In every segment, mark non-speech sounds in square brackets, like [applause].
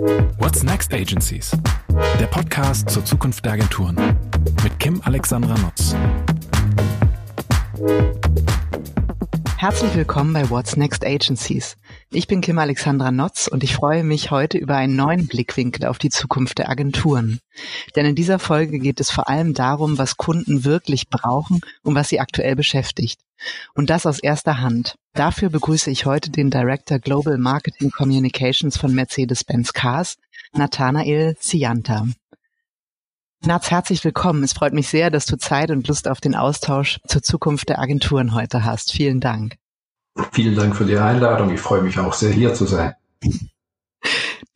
What's Next Agencies? Der Podcast zur Zukunft der Agenturen mit Kim Alexandra Nutz. Herzlich willkommen bei What's Next Agencies. Ich bin Kim Alexandra Notz und ich freue mich heute über einen neuen Blickwinkel auf die Zukunft der Agenturen. Denn in dieser Folge geht es vor allem darum, was Kunden wirklich brauchen und was sie aktuell beschäftigt. Und das aus erster Hand. Dafür begrüße ich heute den Director Global Marketing Communications von Mercedes-Benz Cars, Nathanael Sianta. Nats, herzlich willkommen. Es freut mich sehr, dass du Zeit und Lust auf den Austausch zur Zukunft der Agenturen heute hast. Vielen Dank. Vielen Dank für die Einladung. Ich freue mich auch sehr, hier zu sein.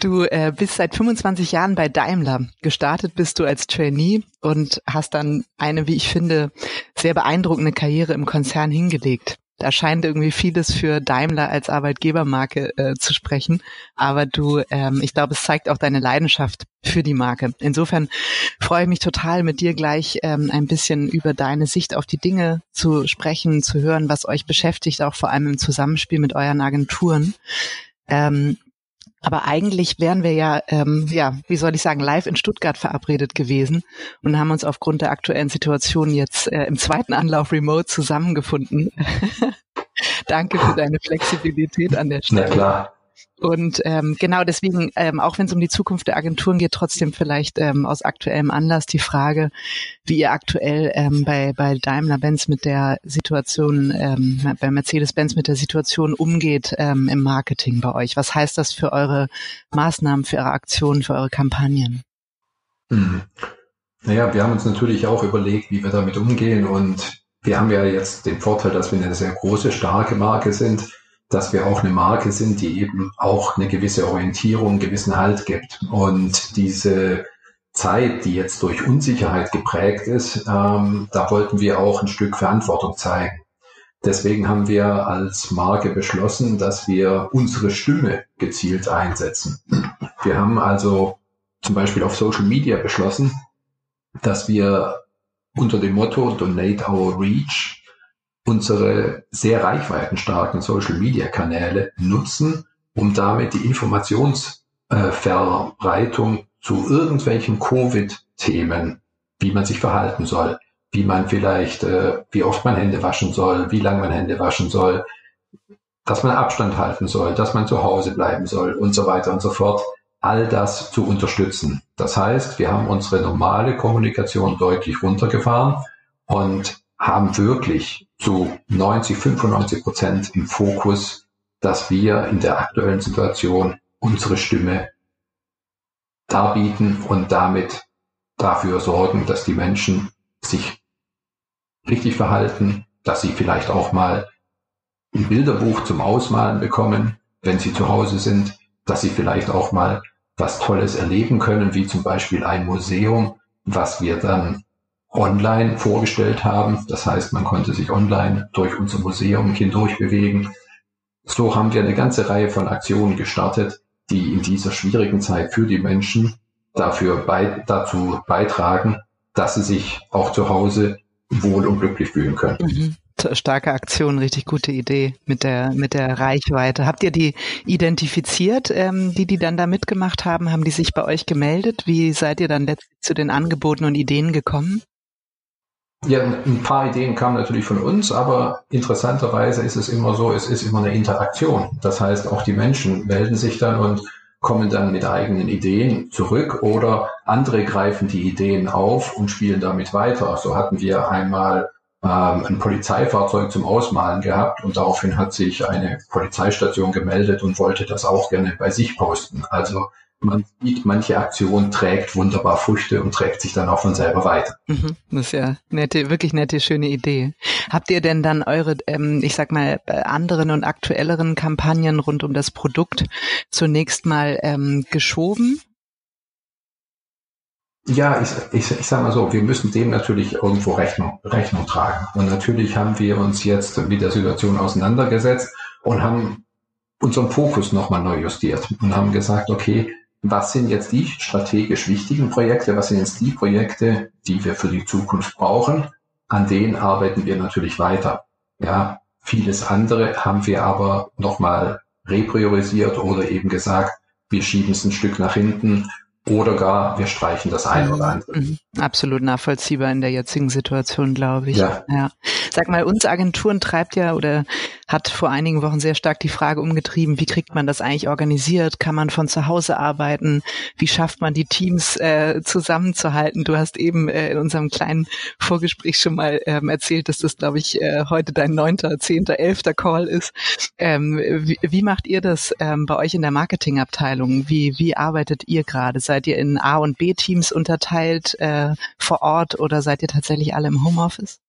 Du äh, bist seit 25 Jahren bei Daimler. Gestartet bist du als Trainee und hast dann eine, wie ich finde, sehr beeindruckende Karriere im Konzern hingelegt da scheint irgendwie vieles für Daimler als Arbeitgebermarke äh, zu sprechen. Aber du, ähm, ich glaube, es zeigt auch deine Leidenschaft für die Marke. Insofern freue ich mich total, mit dir gleich ähm, ein bisschen über deine Sicht auf die Dinge zu sprechen, zu hören, was euch beschäftigt, auch vor allem im Zusammenspiel mit euren Agenturen. Ähm, aber eigentlich wären wir ja, ähm, ja, wie soll ich sagen, live in Stuttgart verabredet gewesen und haben uns aufgrund der aktuellen Situation jetzt äh, im zweiten Anlauf remote zusammengefunden. [laughs] Danke für deine Flexibilität an der Stelle. Na klar. Und ähm, genau deswegen, ähm, auch wenn es um die Zukunft der Agenturen geht, trotzdem vielleicht ähm, aus aktuellem Anlass die Frage, wie ihr aktuell ähm, bei, bei Daimler-Benz mit der Situation, ähm, bei Mercedes-Benz mit der Situation umgeht ähm, im Marketing bei euch. Was heißt das für eure Maßnahmen, für eure Aktionen, für eure Kampagnen? Hm. Naja, wir haben uns natürlich auch überlegt, wie wir damit umgehen und wir haben ja jetzt den Vorteil, dass wir eine sehr große, starke Marke sind dass wir auch eine Marke sind, die eben auch eine gewisse Orientierung, einen gewissen Halt gibt. Und diese Zeit, die jetzt durch Unsicherheit geprägt ist, ähm, da wollten wir auch ein Stück Verantwortung zeigen. Deswegen haben wir als Marke beschlossen, dass wir unsere Stimme gezielt einsetzen. Wir haben also zum Beispiel auf Social Media beschlossen, dass wir unter dem Motto Donate Our Reach unsere sehr reichweitenstarken Social-Media-Kanäle nutzen, um damit die Informationsverbreitung zu irgendwelchen Covid-Themen, wie man sich verhalten soll, wie man vielleicht, äh, wie oft man Hände waschen soll, wie lange man Hände waschen soll, dass man Abstand halten soll, dass man zu Hause bleiben soll und so weiter und so fort, all das zu unterstützen. Das heißt, wir haben unsere normale Kommunikation deutlich runtergefahren und haben wirklich zu 90, 95 Prozent im Fokus, dass wir in der aktuellen Situation unsere Stimme darbieten und damit dafür sorgen, dass die Menschen sich richtig verhalten, dass sie vielleicht auch mal ein Bilderbuch zum Ausmalen bekommen, wenn sie zu Hause sind, dass sie vielleicht auch mal was Tolles erleben können, wie zum Beispiel ein Museum, was wir dann online vorgestellt haben. Das heißt, man konnte sich online durch unser Museum hindurch So haben wir eine ganze Reihe von Aktionen gestartet, die in dieser schwierigen Zeit für die Menschen dafür bei, dazu beitragen, dass sie sich auch zu Hause wohl und glücklich fühlen können. Mhm. Starke Aktion, richtig gute Idee mit der mit der Reichweite. Habt ihr die identifiziert, ähm, die die dann da mitgemacht haben? Haben die sich bei euch gemeldet? Wie seid ihr dann letztlich zu den Angeboten und Ideen gekommen? Ja, ein paar Ideen kamen natürlich von uns, aber interessanterweise ist es immer so, es ist immer eine Interaktion. Das heißt, auch die Menschen melden sich dann und kommen dann mit eigenen Ideen zurück oder andere greifen die Ideen auf und spielen damit weiter. So hatten wir einmal ähm, ein Polizeifahrzeug zum Ausmalen gehabt und daraufhin hat sich eine Polizeistation gemeldet und wollte das auch gerne bei sich posten. Also man sieht, manche Aktion trägt wunderbar Früchte und trägt sich dann auch von selber weiter. Mhm, das ist ja nette, wirklich nette, schöne Idee. Habt ihr denn dann eure, ähm, ich sag mal, äh, anderen und aktuelleren Kampagnen rund um das Produkt zunächst mal ähm, geschoben? Ja, ich, ich, ich sage mal so, wir müssen dem natürlich irgendwo Rechnung, Rechnung tragen. Und natürlich haben wir uns jetzt mit der Situation auseinandergesetzt und haben unseren Fokus nochmal neu justiert und haben gesagt, okay, was sind jetzt die strategisch wichtigen Projekte, was sind jetzt die Projekte, die wir für die Zukunft brauchen, an denen arbeiten wir natürlich weiter. Ja, vieles andere haben wir aber nochmal repriorisiert oder eben gesagt, wir schieben es ein Stück nach hinten oder gar wir streichen das ein oder andere. Mhm. Absolut nachvollziehbar in der jetzigen Situation, glaube ich. Ja. ja. Sag mal, uns Agenturen treibt ja oder hat vor einigen Wochen sehr stark die Frage umgetrieben, wie kriegt man das eigentlich organisiert? Kann man von zu Hause arbeiten? Wie schafft man die Teams äh, zusammenzuhalten? Du hast eben äh, in unserem kleinen Vorgespräch schon mal ähm, erzählt, dass das, glaube ich, äh, heute dein neunter, zehnter, elfter Call ist. Ähm, wie, wie macht ihr das ähm, bei euch in der Marketingabteilung? Wie, wie arbeitet ihr gerade? Seid ihr in A- und B-Teams unterteilt äh, vor Ort oder seid ihr tatsächlich alle im Homeoffice?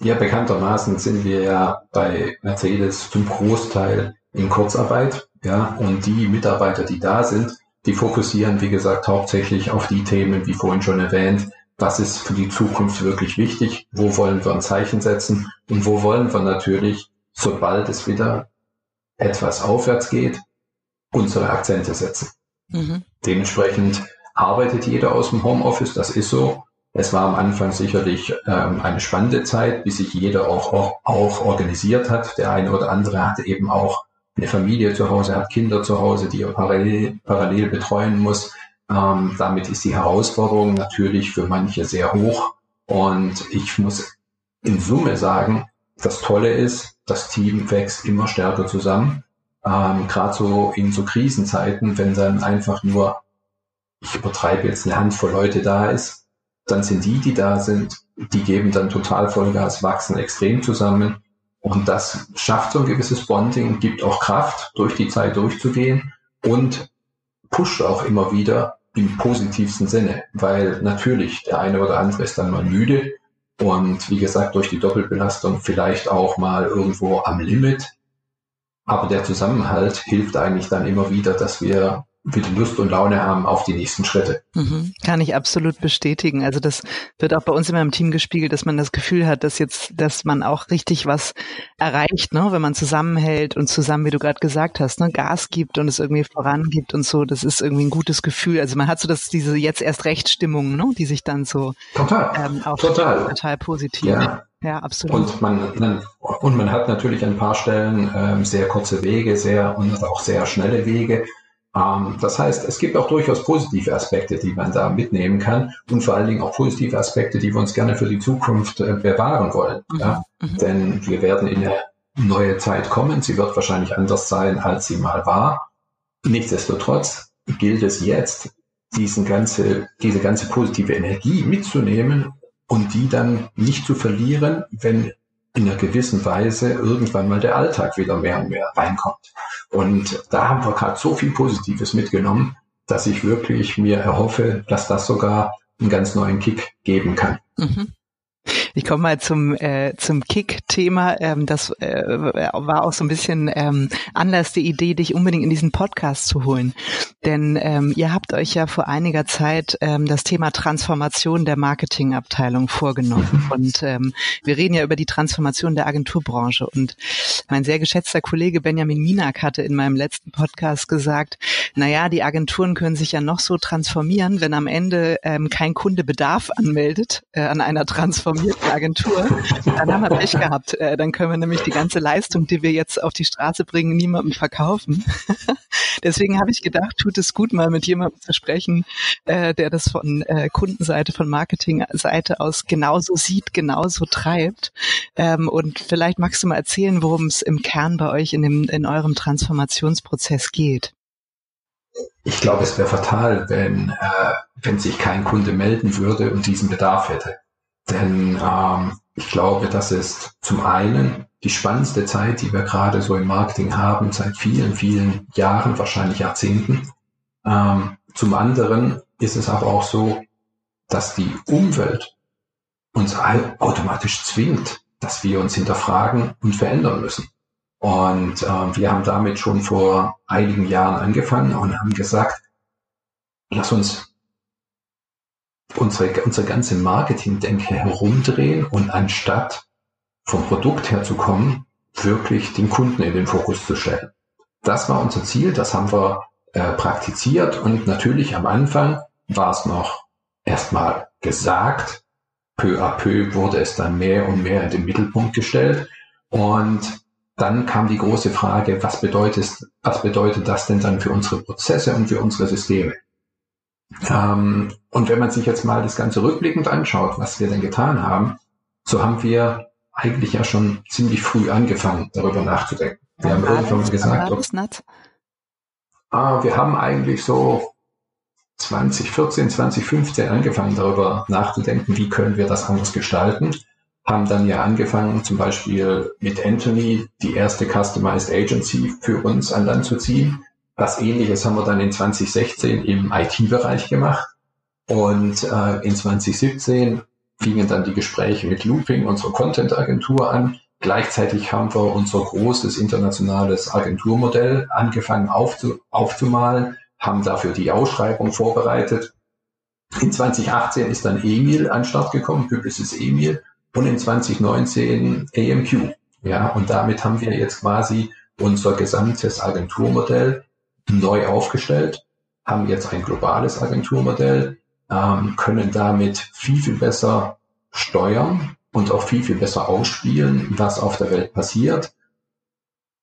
Ja, bekanntermaßen sind wir ja bei Mercedes zum Großteil in Kurzarbeit. Ja, und die Mitarbeiter, die da sind, die fokussieren, wie gesagt, hauptsächlich auf die Themen, wie vorhin schon erwähnt, was ist für die Zukunft wirklich wichtig, wo wollen wir ein Zeichen setzen und wo wollen wir natürlich, sobald es wieder etwas aufwärts geht, unsere Akzente setzen. Mhm. Dementsprechend arbeitet jeder aus dem Homeoffice, das ist so. Es war am Anfang sicherlich ähm, eine spannende Zeit, bis sich jeder auch, auch, auch organisiert hat. Der eine oder andere hatte eben auch eine Familie zu Hause, hat Kinder zu Hause, die er parallel, parallel betreuen muss. Ähm, damit ist die Herausforderung natürlich für manche sehr hoch. Und ich muss in Summe sagen, das Tolle ist, das Team wächst immer stärker zusammen. Ähm, Gerade so in so Krisenzeiten, wenn dann einfach nur, ich übertreibe jetzt eine Handvoll Leute da ist, dann sind die, die da sind, die geben dann total Vollgas, wachsen extrem zusammen. Und das schafft so ein gewisses Bonding, gibt auch Kraft, durch die Zeit durchzugehen und pusht auch immer wieder im positivsten Sinne, weil natürlich der eine oder andere ist dann mal müde und wie gesagt durch die Doppelbelastung vielleicht auch mal irgendwo am Limit. Aber der Zusammenhalt hilft eigentlich dann immer wieder, dass wir wieder Lust und Laune haben auf die nächsten Schritte. Mhm, kann ich absolut bestätigen. Also das wird auch bei uns immer im Team gespiegelt, dass man das Gefühl hat, dass jetzt, dass man auch richtig was erreicht, ne, wenn man zusammenhält und zusammen, wie du gerade gesagt hast, ne, Gas gibt und es irgendwie vorangibt und so. Das ist irgendwie ein gutes Gefühl. Also man hat so dass diese jetzt erst Rechtstimmung, ne, die sich dann so total, ähm, auch total, total positiv. Ja. Ja, absolut. Und man, man, und man hat natürlich an ein paar Stellen ähm, sehr kurze Wege, sehr und auch sehr schnelle Wege. Ähm, das heißt, es gibt auch durchaus positive Aspekte, die man da mitnehmen kann und vor allen Dingen auch positive Aspekte, die wir uns gerne für die Zukunft äh, bewahren wollen. Mhm. Ja? Mhm. Denn wir werden in eine neue Zeit kommen. Sie wird wahrscheinlich anders sein, als sie mal war. Nichtsdestotrotz gilt es jetzt, diesen ganze, diese ganze positive Energie mitzunehmen und die dann nicht zu verlieren, wenn in einer gewissen Weise irgendwann mal der Alltag wieder mehr und mehr reinkommt. Und da haben wir gerade so viel Positives mitgenommen, dass ich wirklich mir erhoffe, dass das sogar einen ganz neuen Kick geben kann. Mhm. Ich komme mal zum äh, zum Kick-Thema. Ähm, das äh, war auch so ein bisschen ähm, Anlass die Idee, dich unbedingt in diesen Podcast zu holen. Denn ähm, ihr habt euch ja vor einiger Zeit ähm, das Thema Transformation der Marketingabteilung vorgenommen. Und ähm, wir reden ja über die Transformation der Agenturbranche. Und mein sehr geschätzter Kollege Benjamin Minak hatte in meinem letzten Podcast gesagt, naja, die Agenturen können sich ja noch so transformieren, wenn am Ende ähm, kein Kunde Bedarf anmeldet äh, an einer transformierten Agentur, dann haben wir Pech gehabt. Äh, dann können wir nämlich die ganze Leistung, die wir jetzt auf die Straße bringen, niemandem verkaufen. [laughs] Deswegen habe ich gedacht, tut es gut, mal mit jemandem zu sprechen, äh, der das von äh, Kundenseite, von Marketingseite aus genauso sieht, genauso treibt. Ähm, und vielleicht magst du mal erzählen, worum es im Kern bei euch in, dem, in eurem Transformationsprozess geht. Ich glaube, es wäre fatal, wenn, äh, wenn sich kein Kunde melden würde und diesen Bedarf hätte. Denn ähm, ich glaube, das ist zum einen die spannendste Zeit, die wir gerade so im Marketing haben, seit vielen, vielen Jahren, wahrscheinlich Jahrzehnten. Ähm, zum anderen ist es aber auch so, dass die Umwelt uns automatisch zwingt, dass wir uns hinterfragen und verändern müssen. Und äh, wir haben damit schon vor einigen Jahren angefangen und haben gesagt, lass uns unsere, unsere ganze Marketing-Denke herumdrehen und anstatt vom Produkt her zu kommen, wirklich den Kunden in den Fokus zu stellen. Das war unser Ziel, das haben wir äh, praktiziert und natürlich am Anfang war es noch erstmal gesagt, peu à peu wurde es dann mehr und mehr in den Mittelpunkt gestellt und dann kam die große Frage, was bedeutet, was bedeutet das denn dann für unsere Prozesse und für unsere Systeme? Ähm, und wenn man sich jetzt mal das Ganze rückblickend anschaut, was wir denn getan haben, so haben wir eigentlich ja schon ziemlich früh angefangen, darüber nachzudenken. Wir haben irgendwann mal gesagt, ob, ah, wir haben eigentlich so 2014, 2015 angefangen, darüber nachzudenken, wie können wir das anders gestalten. Haben dann ja angefangen, zum Beispiel mit Anthony die erste Customized Agency für uns an Land zu ziehen. Was ähnliches haben wir dann in 2016 im IT-Bereich gemacht. Und äh, in 2017 fingen dann die Gespräche mit Looping, unserer Content-Agentur, an. Gleichzeitig haben wir unser großes internationales Agenturmodell angefangen aufzu aufzumalen, haben dafür die Ausschreibung vorbereitet. In 2018 ist dann Emil an Start gekommen, Publicis Emil, und in 2019 AMQ. Ja, und damit haben wir jetzt quasi unser gesamtes Agenturmodell neu aufgestellt, haben jetzt ein globales Agenturmodell, ähm, können damit viel, viel besser steuern und auch viel, viel besser ausspielen, was auf der Welt passiert.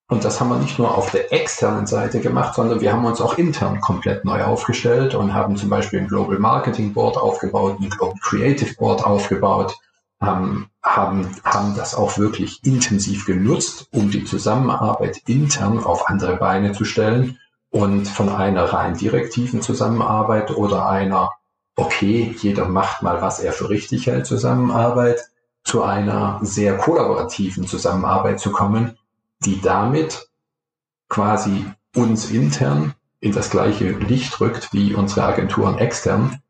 Und das haben wir nicht nur auf der externen Seite gemacht, sondern wir haben uns auch intern komplett neu aufgestellt und haben zum Beispiel ein Global Marketing Board aufgebaut, ein Global Creative Board aufgebaut, haben, haben, haben das auch wirklich intensiv genutzt, um die Zusammenarbeit intern auf andere Beine zu stellen und von einer rein direktiven Zusammenarbeit oder einer, okay, jeder macht mal, was er für richtig hält, Zusammenarbeit, zu einer sehr kollaborativen Zusammenarbeit zu kommen, die damit quasi uns intern in das gleiche Licht rückt wie unsere Agenturen extern.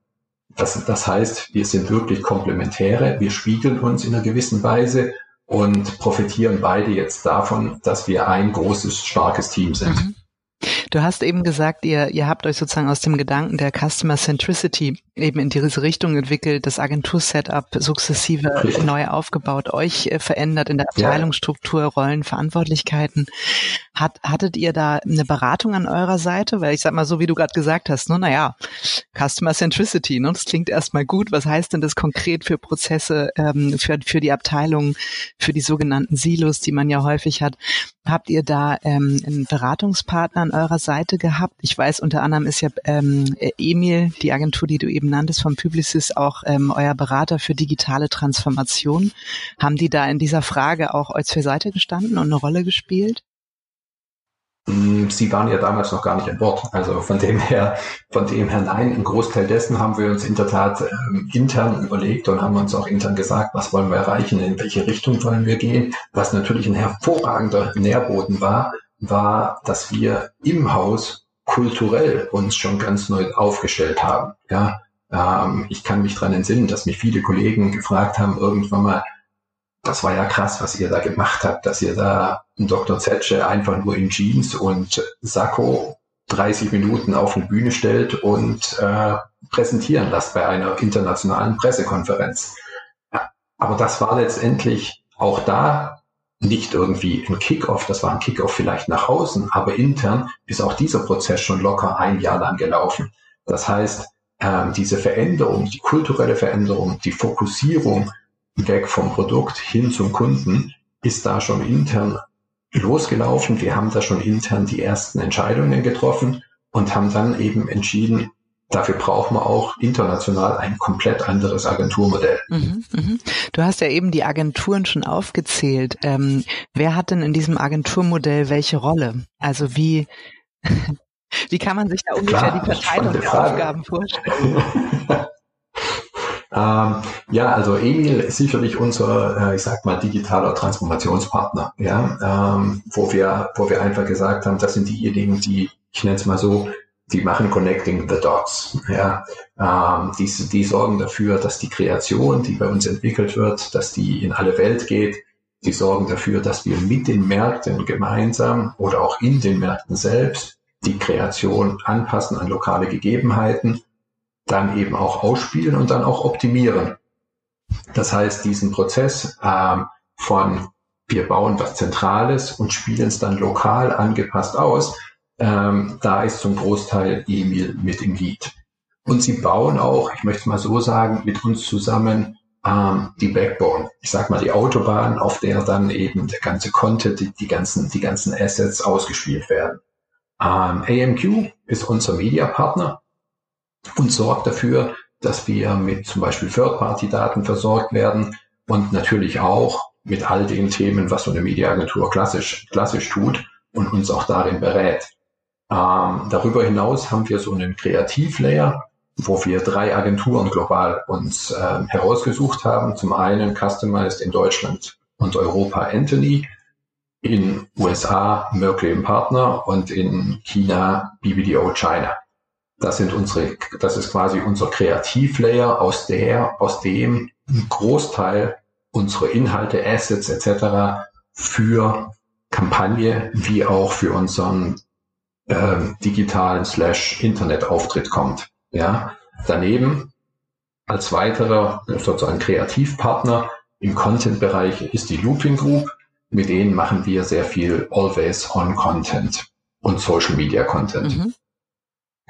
Das, das heißt, wir sind wirklich Komplementäre, wir spiegeln uns in einer gewissen Weise und profitieren beide jetzt davon, dass wir ein großes, starkes Team sind. Mhm. Du hast eben gesagt, ihr, ihr habt euch sozusagen aus dem Gedanken der Customer Centricity eben in diese Richtung entwickelt, das Agentur-Setup sukzessive Richtig. neu aufgebaut, euch äh, verändert in der Abteilungsstruktur, Rollen, Verantwortlichkeiten. Hat, hattet ihr da eine Beratung an eurer Seite? Weil ich sag mal, so wie du gerade gesagt hast, ne, naja, Customer Centricity, ne, das klingt erstmal gut. Was heißt denn das konkret für Prozesse, ähm, für, für die Abteilung, für die sogenannten Silos, die man ja häufig hat? Habt ihr da ähm, einen Beratungspartner an eurer Seite gehabt? Ich weiß, unter anderem ist ja ähm, Emil, die Agentur, die du eben nanntest, vom Publicis, auch ähm, euer Berater für digitale Transformation. Haben die da in dieser Frage auch euch zur Seite gestanden und eine Rolle gespielt? Mm, sie waren ja damals noch gar nicht an Bord. Also von dem her, von dem her nein. Ein Großteil dessen haben wir uns in der Tat ähm, intern überlegt und haben uns auch intern gesagt, was wollen wir erreichen, in welche Richtung wollen wir gehen. Was natürlich ein hervorragender Nährboden war, war, dass wir im Haus kulturell uns schon ganz neu aufgestellt haben. Ja, ähm, ich kann mich dran entsinnen, dass mich viele Kollegen gefragt haben, irgendwann mal, das war ja krass, was ihr da gemacht habt, dass ihr da einen Dr. Zetsche einfach nur in Jeans und Sakko 30 Minuten auf eine Bühne stellt und äh, präsentieren lasst bei einer internationalen Pressekonferenz. Ja, aber das war letztendlich auch da nicht irgendwie ein Kickoff, das war ein Kickoff vielleicht nach außen, aber intern ist auch dieser Prozess schon locker ein Jahr lang gelaufen. Das heißt, äh, diese Veränderung, die kulturelle Veränderung, die Fokussierung weg vom Produkt hin zum Kunden ist da schon intern losgelaufen. Wir haben da schon intern die ersten Entscheidungen getroffen und haben dann eben entschieden, Dafür brauchen wir auch international ein komplett anderes Agenturmodell. Mhm, mhm. Du hast ja eben die Agenturen schon aufgezählt. Ähm, wer hat denn in diesem Agenturmodell welche Rolle? Also wie, [laughs] wie kann man sich da ungefähr Klar, die Verteilung der Aufgaben vorstellen? [laughs] Ähm, ja, also Emil ist sicherlich unser, äh, ich sag mal, digitaler Transformationspartner, ja, ähm, wo wir, wo wir einfach gesagt haben, das sind diejenigen, die, ich nenne es mal so, die machen Connecting the Dots, ja, ähm, die, die sorgen dafür, dass die Kreation, die bei uns entwickelt wird, dass die in alle Welt geht, die sorgen dafür, dass wir mit den Märkten gemeinsam oder auch in den Märkten selbst die Kreation anpassen an lokale Gegebenheiten dann eben auch ausspielen und dann auch optimieren. Das heißt, diesen Prozess ähm, von wir bauen was Zentrales und spielen es dann lokal angepasst aus, ähm, da ist zum Großteil Emil mit im Lied. Und sie bauen auch, ich möchte mal so sagen, mit uns zusammen ähm, die Backbone, ich sag mal die Autobahn, auf der dann eben der ganze Content, die, die ganzen, die ganzen Assets ausgespielt werden. Ähm, AMQ ist unser Mediapartner und sorgt dafür, dass wir mit zum Beispiel Third-Party-Daten versorgt werden und natürlich auch mit all den Themen, was so eine Mediaagentur klassisch, klassisch tut und uns auch darin berät. Ähm, darüber hinaus haben wir so einen Kreativlayer, wo wir drei Agenturen global uns äh, herausgesucht haben. Zum einen Customized in Deutschland und Europa Anthony, in USA Mercury Partner und in China BBDO China. Das sind unsere, das ist quasi unser Kreativlayer, aus der, aus dem ein Großteil unserer Inhalte, Assets etc. für Kampagne wie auch für unseren äh, digitalen slash Internetauftritt kommt. Ja, daneben als weiterer sozusagen Kreativpartner im Content-Bereich ist die Looping Group. Mit denen machen wir sehr viel Always-on-Content und Social-Media-Content. Mhm.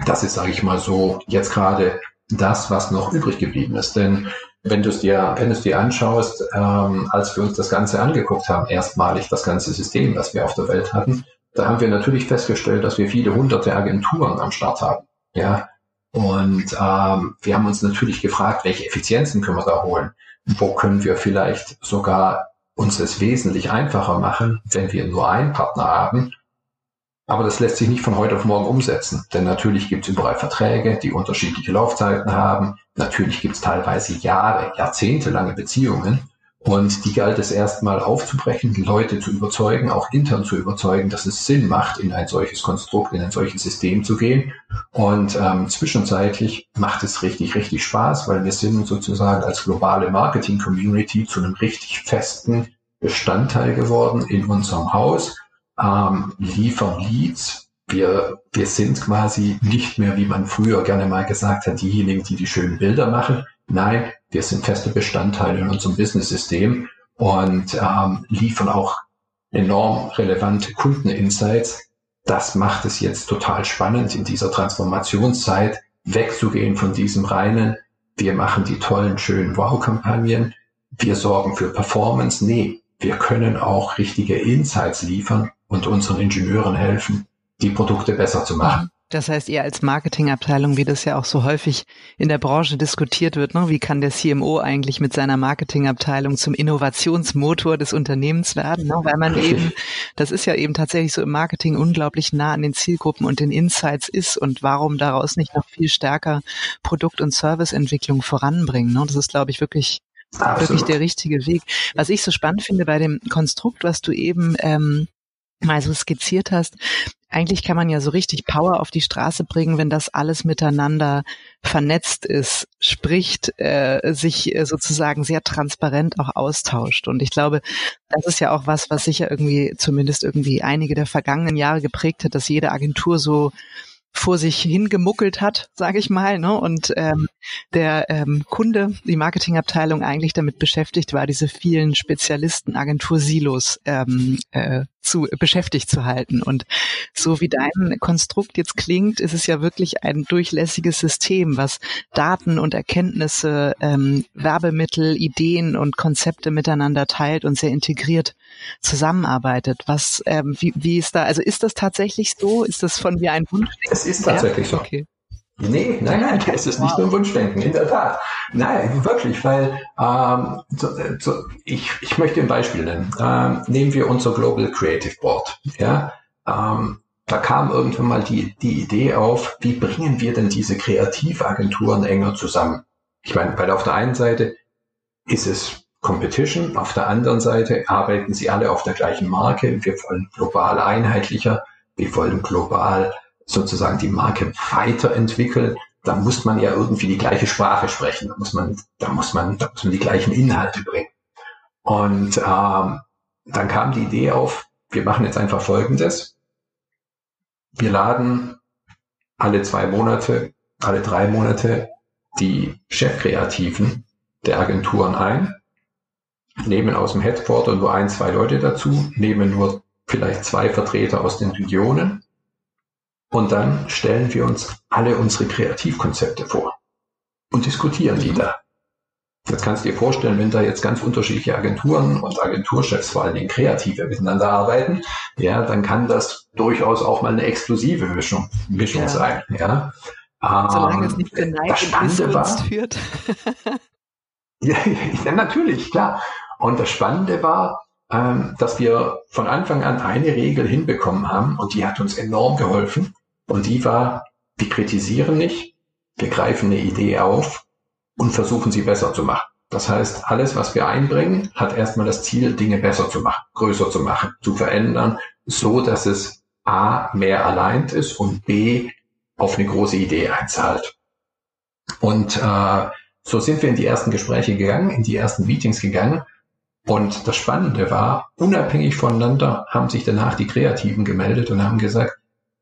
Das ist, sage ich mal so, jetzt gerade das, was noch übrig geblieben ist. Denn wenn du es dir, wenn du es dir anschaust, ähm, als wir uns das Ganze angeguckt haben, erstmalig das ganze System, was wir auf der Welt hatten, da haben wir natürlich festgestellt, dass wir viele hunderte Agenturen am Start haben. Ja, und ähm, wir haben uns natürlich gefragt, welche Effizienzen können wir da holen? Wo können wir vielleicht sogar uns es wesentlich einfacher machen, wenn wir nur einen Partner haben? Aber das lässt sich nicht von heute auf morgen umsetzen. Denn natürlich gibt es überall Verträge, die unterschiedliche Laufzeiten haben. Natürlich gibt es teilweise Jahre, jahrzehntelange Beziehungen. Und die galt es erstmal aufzubrechen, Leute zu überzeugen, auch intern zu überzeugen, dass es Sinn macht, in ein solches Konstrukt, in ein solches System zu gehen. Und ähm, zwischenzeitlich macht es richtig, richtig Spaß, weil wir sind sozusagen als globale Marketing-Community zu einem richtig festen Bestandteil geworden in unserem Haus, ähm, liefern Leads. Wir, wir sind quasi nicht mehr, wie man früher gerne mal gesagt hat, diejenigen, die die schönen Bilder machen, Nein, wir sind feste Bestandteile in unserem Business-System und ähm, liefern auch enorm relevante Kundeninsights. Das macht es jetzt total spannend, in dieser Transformationszeit wegzugehen von diesem reinen, wir machen die tollen, schönen Wow-Kampagnen, wir sorgen für Performance. Nee, wir können auch richtige Insights liefern und unseren Ingenieuren helfen, die Produkte besser zu machen. Das heißt, ihr als Marketingabteilung, wie das ja auch so häufig in der Branche diskutiert wird, ne? wie kann der CMO eigentlich mit seiner Marketingabteilung zum Innovationsmotor des Unternehmens werden? Ne? Weil man eben, das ist ja eben tatsächlich so im Marketing unglaublich nah an den Zielgruppen und den Insights ist und warum daraus nicht noch viel stärker Produkt- und Serviceentwicklung voranbringen. Ne? Das ist, glaube ich, wirklich Absolut. wirklich der richtige Weg. Was ich so spannend finde bei dem Konstrukt, was du eben ähm, mal so skizziert hast, eigentlich kann man ja so richtig Power auf die Straße bringen, wenn das alles miteinander vernetzt ist, spricht, äh, sich äh, sozusagen sehr transparent auch austauscht. Und ich glaube, das ist ja auch was, was sicher irgendwie zumindest irgendwie einige der vergangenen Jahre geprägt hat, dass jede Agentur so vor sich hingemuckelt hat, sage ich mal, ne? und ähm, der ähm, Kunde, die Marketingabteilung eigentlich damit beschäftigt war, diese vielen Spezialisten, Agentur-Silos ähm, äh, zu beschäftigt zu halten. Und so wie dein Konstrukt jetzt klingt, ist es ja wirklich ein durchlässiges System, was Daten und Erkenntnisse, ähm, Werbemittel, Ideen und Konzepte miteinander teilt und sehr integriert zusammenarbeitet. Was, ähm, wie, wie ist da, also ist das tatsächlich so? Ist das von mir ein Wunsch? Es ist tatsächlich ja? so. Okay. Nee, nein, nein, [laughs] es ist nicht nur ein Wunschdenken, in der Tat. Nein, wirklich, weil ähm, so, so, ich, ich möchte ein Beispiel nennen. Ähm, nehmen wir unser Global Creative Board. Ja, ähm, da kam irgendwann mal die, die Idee auf, wie bringen wir denn diese Kreativagenturen enger zusammen? Ich meine, weil auf der einen Seite ist es Competition, auf der anderen Seite arbeiten sie alle auf der gleichen Marke. Wir wollen global einheitlicher, wir wollen global sozusagen die Marke weiterentwickeln, da muss man ja irgendwie die gleiche Sprache sprechen. Da muss man, da muss man, da muss man die gleichen Inhalte bringen. Und ähm, dann kam die Idee auf, wir machen jetzt einfach Folgendes. Wir laden alle zwei Monate, alle drei Monate die Chefkreativen der Agenturen ein, nehmen aus dem Headquarter nur ein, zwei Leute dazu, nehmen nur vielleicht zwei Vertreter aus den Regionen und dann stellen wir uns alle unsere Kreativkonzepte vor und diskutieren die da. Jetzt kannst du dir vorstellen, wenn da jetzt ganz unterschiedliche Agenturen und Agenturchefs, vor allen Dingen Kreative, miteinander arbeiten, ja, dann kann das durchaus auch mal eine exklusive Mischung, Mischung ja. sein. Ja. Solange ähm, es nicht den Neid und war, führt. [laughs] ja, ja, natürlich, klar. Und das Spannende war, ähm, dass wir von Anfang an eine Regel hinbekommen haben und die hat uns enorm geholfen. Und die war, wir kritisieren nicht, wir greifen eine Idee auf und versuchen sie besser zu machen. Das heißt, alles, was wir einbringen, hat erstmal das Ziel, Dinge besser zu machen, größer zu machen, zu verändern, so dass es A mehr allein ist und B auf eine große Idee einzahlt. Und äh, so sind wir in die ersten Gespräche gegangen, in die ersten Meetings gegangen. Und das Spannende war, unabhängig voneinander haben sich danach die Kreativen gemeldet und haben gesagt,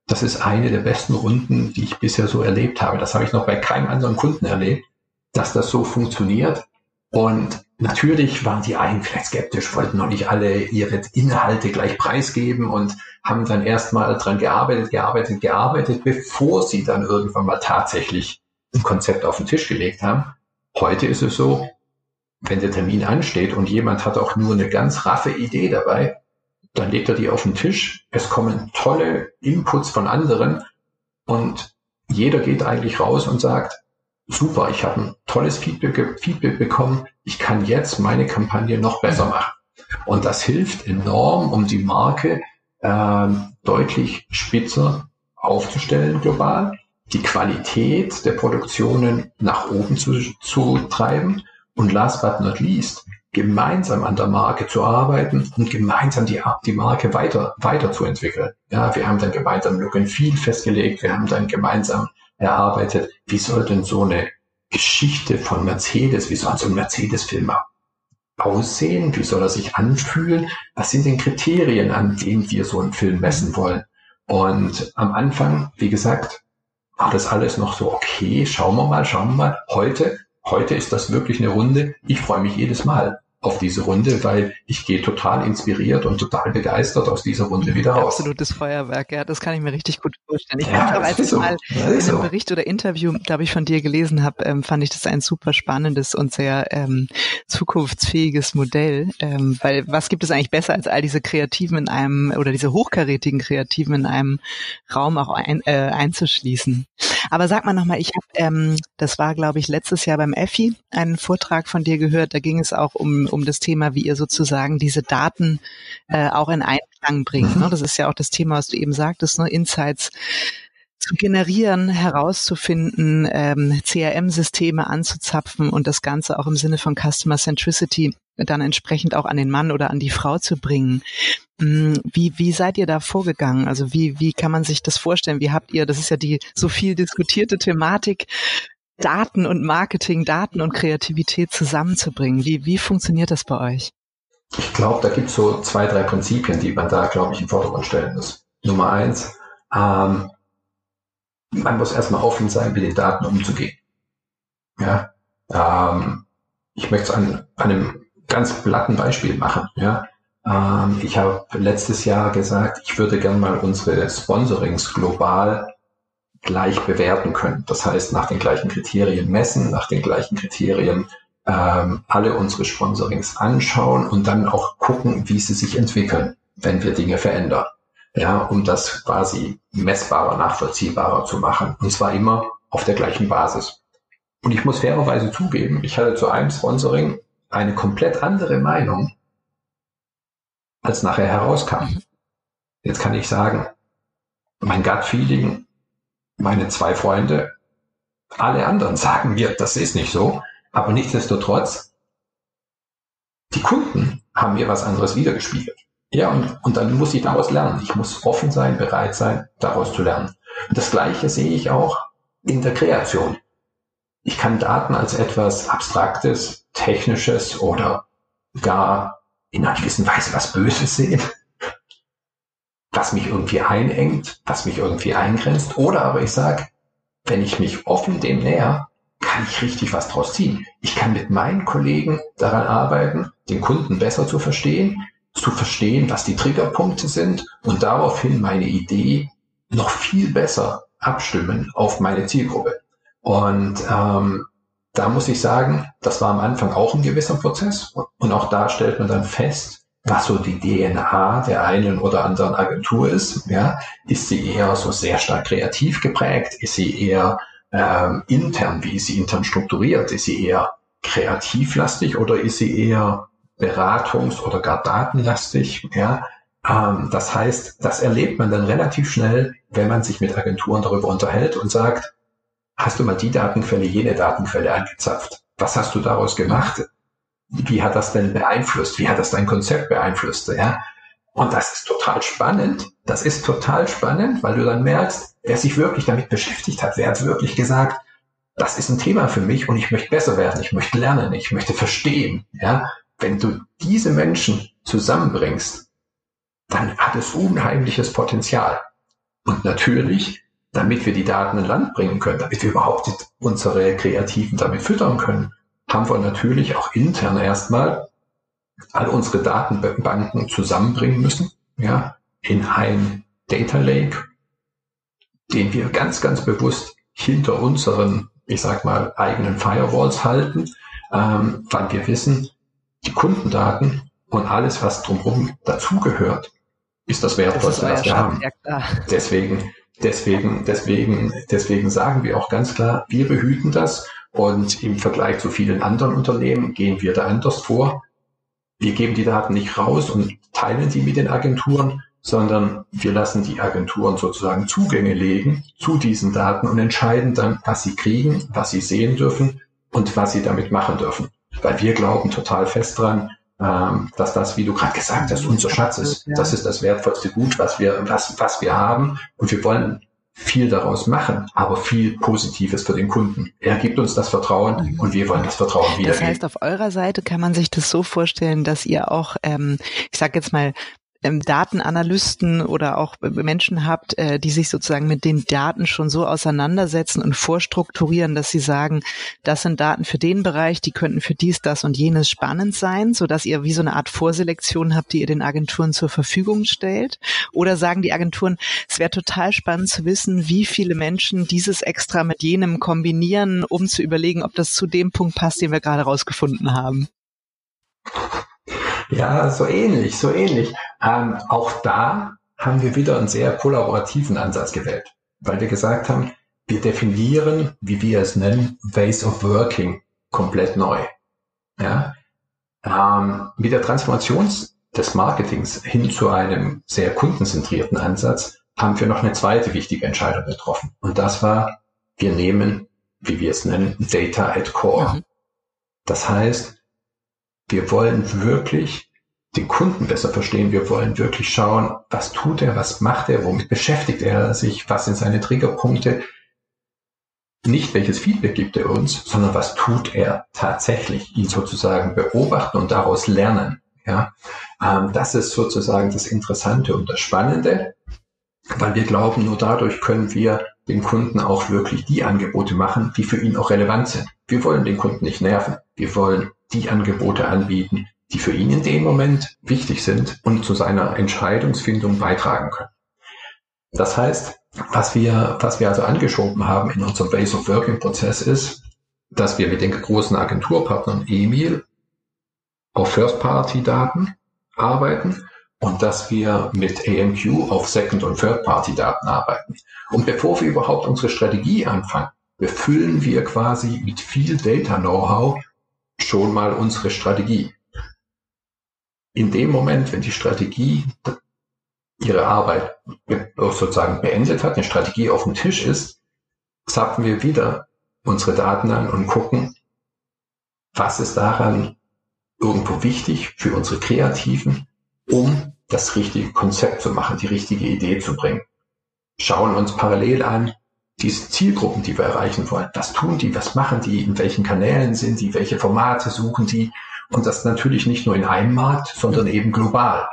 das ist eine der besten Runden, die ich bisher so erlebt habe. Das habe ich noch bei keinem anderen Kunden erlebt dass das so funktioniert. Und natürlich waren die einen vielleicht skeptisch, wollten noch nicht alle ihre Inhalte gleich preisgeben und haben dann erstmal dran gearbeitet, gearbeitet, gearbeitet, bevor sie dann irgendwann mal tatsächlich ein Konzept auf den Tisch gelegt haben. Heute ist es so, wenn der Termin ansteht und jemand hat auch nur eine ganz raffe Idee dabei, dann legt er die auf den Tisch. Es kommen tolle Inputs von anderen und jeder geht eigentlich raus und sagt, super, ich habe ein tolles Feedback, Feedback bekommen, ich kann jetzt meine Kampagne noch besser machen. Und das hilft enorm, um die Marke äh, deutlich spitzer aufzustellen global, die Qualität der Produktionen nach oben zu, zu treiben und last but not least, gemeinsam an der Marke zu arbeiten und gemeinsam die, die Marke weiter, weiterzuentwickeln. Ja, wir haben dann gemeinsam Look and Feel festgelegt, wir haben dann gemeinsam erarbeitet, wie soll denn so eine Geschichte von Mercedes, wie soll so ein Mercedes-Film aussehen, wie soll er sich anfühlen, was sind denn Kriterien, an denen wir so einen Film messen wollen. Und am Anfang, wie gesagt, war das alles noch so, okay, schauen wir mal, schauen wir mal. Heute, heute ist das wirklich eine Runde. Ich freue mich jedes Mal auf diese Runde, weil ich gehe total inspiriert und total begeistert aus dieser Runde wieder raus. Absolutes Feuerwerk, ja, das kann ich mir richtig gut vorstellen. Ich ja, glaube, als ich so. mal in einem so. Bericht oder Interview, glaube ich, von dir gelesen habe, ähm, fand ich das ein super spannendes und sehr ähm, zukunftsfähiges Modell, ähm, weil was gibt es eigentlich besser als all diese Kreativen in einem oder diese hochkarätigen Kreativen in einem Raum auch ein, äh, einzuschließen? Aber sag mal nochmal, ich habe, ähm, das war glaube ich letztes Jahr beim EFI, einen Vortrag von dir gehört, da ging es auch um um das Thema, wie ihr sozusagen diese Daten äh, auch in Einklang bringt. Ne? Das ist ja auch das Thema, was du eben sagtest, ne? Insights zu generieren, herauszufinden, ähm, CRM-Systeme anzuzapfen und das Ganze auch im Sinne von Customer Centricity dann entsprechend auch an den Mann oder an die Frau zu bringen. Hm, wie, wie seid ihr da vorgegangen? Also wie, wie kann man sich das vorstellen? Wie habt ihr, das ist ja die so viel diskutierte Thematik, Daten und Marketing, Daten und Kreativität zusammenzubringen. Wie, wie funktioniert das bei euch? Ich glaube, da gibt es so zwei, drei Prinzipien, die man da, glaube ich, im Vordergrund stellen muss. Nummer eins, ähm, man muss erstmal offen sein, mit den Daten umzugehen. Ja, ähm, ich möchte es an, an einem ganz platten Beispiel machen. Ja, ähm, ich habe letztes Jahr gesagt, ich würde gern mal unsere Sponsorings global gleich bewerten können. Das heißt, nach den gleichen Kriterien messen, nach den gleichen Kriterien ähm, alle unsere Sponsorings anschauen und dann auch gucken, wie sie sich entwickeln, wenn wir Dinge verändern. Ja, um das quasi messbarer, nachvollziehbarer zu machen. Und zwar immer auf der gleichen Basis. Und ich muss fairerweise zugeben, ich hatte zu einem Sponsoring eine komplett andere Meinung, als nachher herauskam. Jetzt kann ich sagen, mein Gut-Feeling meine zwei Freunde, alle anderen sagen mir, das ist nicht so, aber nichtsdestotrotz, die Kunden haben mir was anderes wiedergespiegelt. Ja, und, und dann muss ich daraus lernen. Ich muss offen sein, bereit sein, daraus zu lernen. Und das Gleiche sehe ich auch in der Kreation. Ich kann Daten als etwas Abstraktes, Technisches oder gar in einer gewissen Weise was Böses sehen was mich irgendwie einengt, was mich irgendwie eingrenzt. Oder aber ich sage, wenn ich mich offen dem näher, kann ich richtig was draus ziehen. Ich kann mit meinen Kollegen daran arbeiten, den Kunden besser zu verstehen, zu verstehen, was die Triggerpunkte sind und daraufhin meine Idee noch viel besser abstimmen auf meine Zielgruppe. Und ähm, da muss ich sagen, das war am Anfang auch ein gewisser Prozess. Und auch da stellt man dann fest, was so die DNA der einen oder anderen Agentur ist. Ja, ist sie eher so sehr stark kreativ geprägt? Ist sie eher ähm, intern? Wie ist sie intern strukturiert? Ist sie eher kreativlastig oder ist sie eher beratungs- oder gar datenlastig? Ja, ähm, das heißt, das erlebt man dann relativ schnell, wenn man sich mit Agenturen darüber unterhält und sagt, hast du mal die Datenquelle, jene Datenquelle angezapft? Was hast du daraus gemacht? Wie hat das denn beeinflusst? Wie hat das dein Konzept beeinflusst? Ja? Und das ist total spannend. Das ist total spannend, weil du dann merkst, wer sich wirklich damit beschäftigt hat, wer hat wirklich gesagt, das ist ein Thema für mich und ich möchte besser werden, ich möchte lernen, ich möchte verstehen. Ja? Wenn du diese Menschen zusammenbringst, dann hat es unheimliches Potenzial. Und natürlich, damit wir die Daten in Land bringen können, damit wir überhaupt unsere Kreativen damit füttern können, haben wir natürlich auch intern erstmal all unsere Datenbanken zusammenbringen müssen, ja, in ein Data Lake, den wir ganz, ganz bewusst hinter unseren, ich sag mal, eigenen Firewalls halten, ähm, weil wir wissen, die Kundendaten und alles, was drumherum dazugehört, ist das Wertvollste, was wir haben. Ja, deswegen, deswegen, deswegen, deswegen sagen wir auch ganz klar, wir behüten das und im Vergleich zu vielen anderen Unternehmen gehen wir da anders vor. Wir geben die Daten nicht raus und teilen sie mit den Agenturen, sondern wir lassen die Agenturen sozusagen Zugänge legen zu diesen Daten und entscheiden dann, was sie kriegen, was sie sehen dürfen und was sie damit machen dürfen. Weil wir glauben total fest dran, ähm, dass das, wie du gerade gesagt hast, unser Schatz ist. Das ist das wertvollste Gut, was wir, was, was wir haben. Und wir wollen viel daraus machen, aber viel Positives für den Kunden. Er gibt uns das Vertrauen und wir wollen das Vertrauen wieder. Das heißt, auf eurer Seite kann man sich das so vorstellen, dass ihr auch, ähm, ich sage jetzt mal, ähm, Datenanalysten oder auch Menschen habt, äh, die sich sozusagen mit den Daten schon so auseinandersetzen und vorstrukturieren, dass sie sagen, das sind Daten für den Bereich, die könnten für dies, das und jenes spannend sein, so dass ihr wie so eine Art Vorselektion habt, die ihr den Agenturen zur Verfügung stellt? Oder sagen die Agenturen, es wäre total spannend zu wissen, wie viele Menschen dieses extra mit jenem kombinieren, um zu überlegen, ob das zu dem Punkt passt, den wir gerade rausgefunden haben? Ja, so ähnlich, so ähnlich. Ähm, auch da haben wir wieder einen sehr kollaborativen Ansatz gewählt, weil wir gesagt haben, wir definieren, wie wir es nennen, Ways of Working komplett neu. Ja? Ähm, mit der Transformation des Marketings hin zu einem sehr kundenzentrierten Ansatz haben wir noch eine zweite wichtige Entscheidung getroffen. Und das war, wir nehmen, wie wir es nennen, Data at Core. Mhm. Das heißt, wir wollen wirklich den Kunden besser verstehen. Wir wollen wirklich schauen, was tut er, was macht er, womit beschäftigt er sich, was sind seine Triggerpunkte. Nicht welches Feedback gibt er uns, sondern was tut er tatsächlich, ihn sozusagen beobachten und daraus lernen. Ja, ähm, das ist sozusagen das Interessante und das Spannende, weil wir glauben, nur dadurch können wir dem Kunden auch wirklich die Angebote machen, die für ihn auch relevant sind. Wir wollen den Kunden nicht nerven. Wir wollen die Angebote anbieten, die für ihn in dem Moment wichtig sind und zu seiner Entscheidungsfindung beitragen können. Das heißt, was wir, was wir also angeschoben haben in unserem Base of Working Prozess ist, dass wir mit den großen Agenturpartnern Emil auf First-Party-Daten arbeiten und dass wir mit AMQ auf Second- und Third-Party-Daten arbeiten. Und bevor wir überhaupt unsere Strategie anfangen, befüllen wir quasi mit viel Data-Know-how schon mal unsere Strategie. In dem Moment, wenn die Strategie ihre Arbeit sozusagen beendet hat, eine Strategie auf dem Tisch ist, zapfen wir wieder unsere Daten an und gucken, was ist daran irgendwo wichtig für unsere Kreativen, um das richtige Konzept zu machen, die richtige Idee zu bringen. Schauen uns parallel an, diese Zielgruppen, die wir erreichen wollen, was tun die, was machen die, in welchen Kanälen sind die, welche Formate suchen die und das natürlich nicht nur in einem Markt, sondern eben global.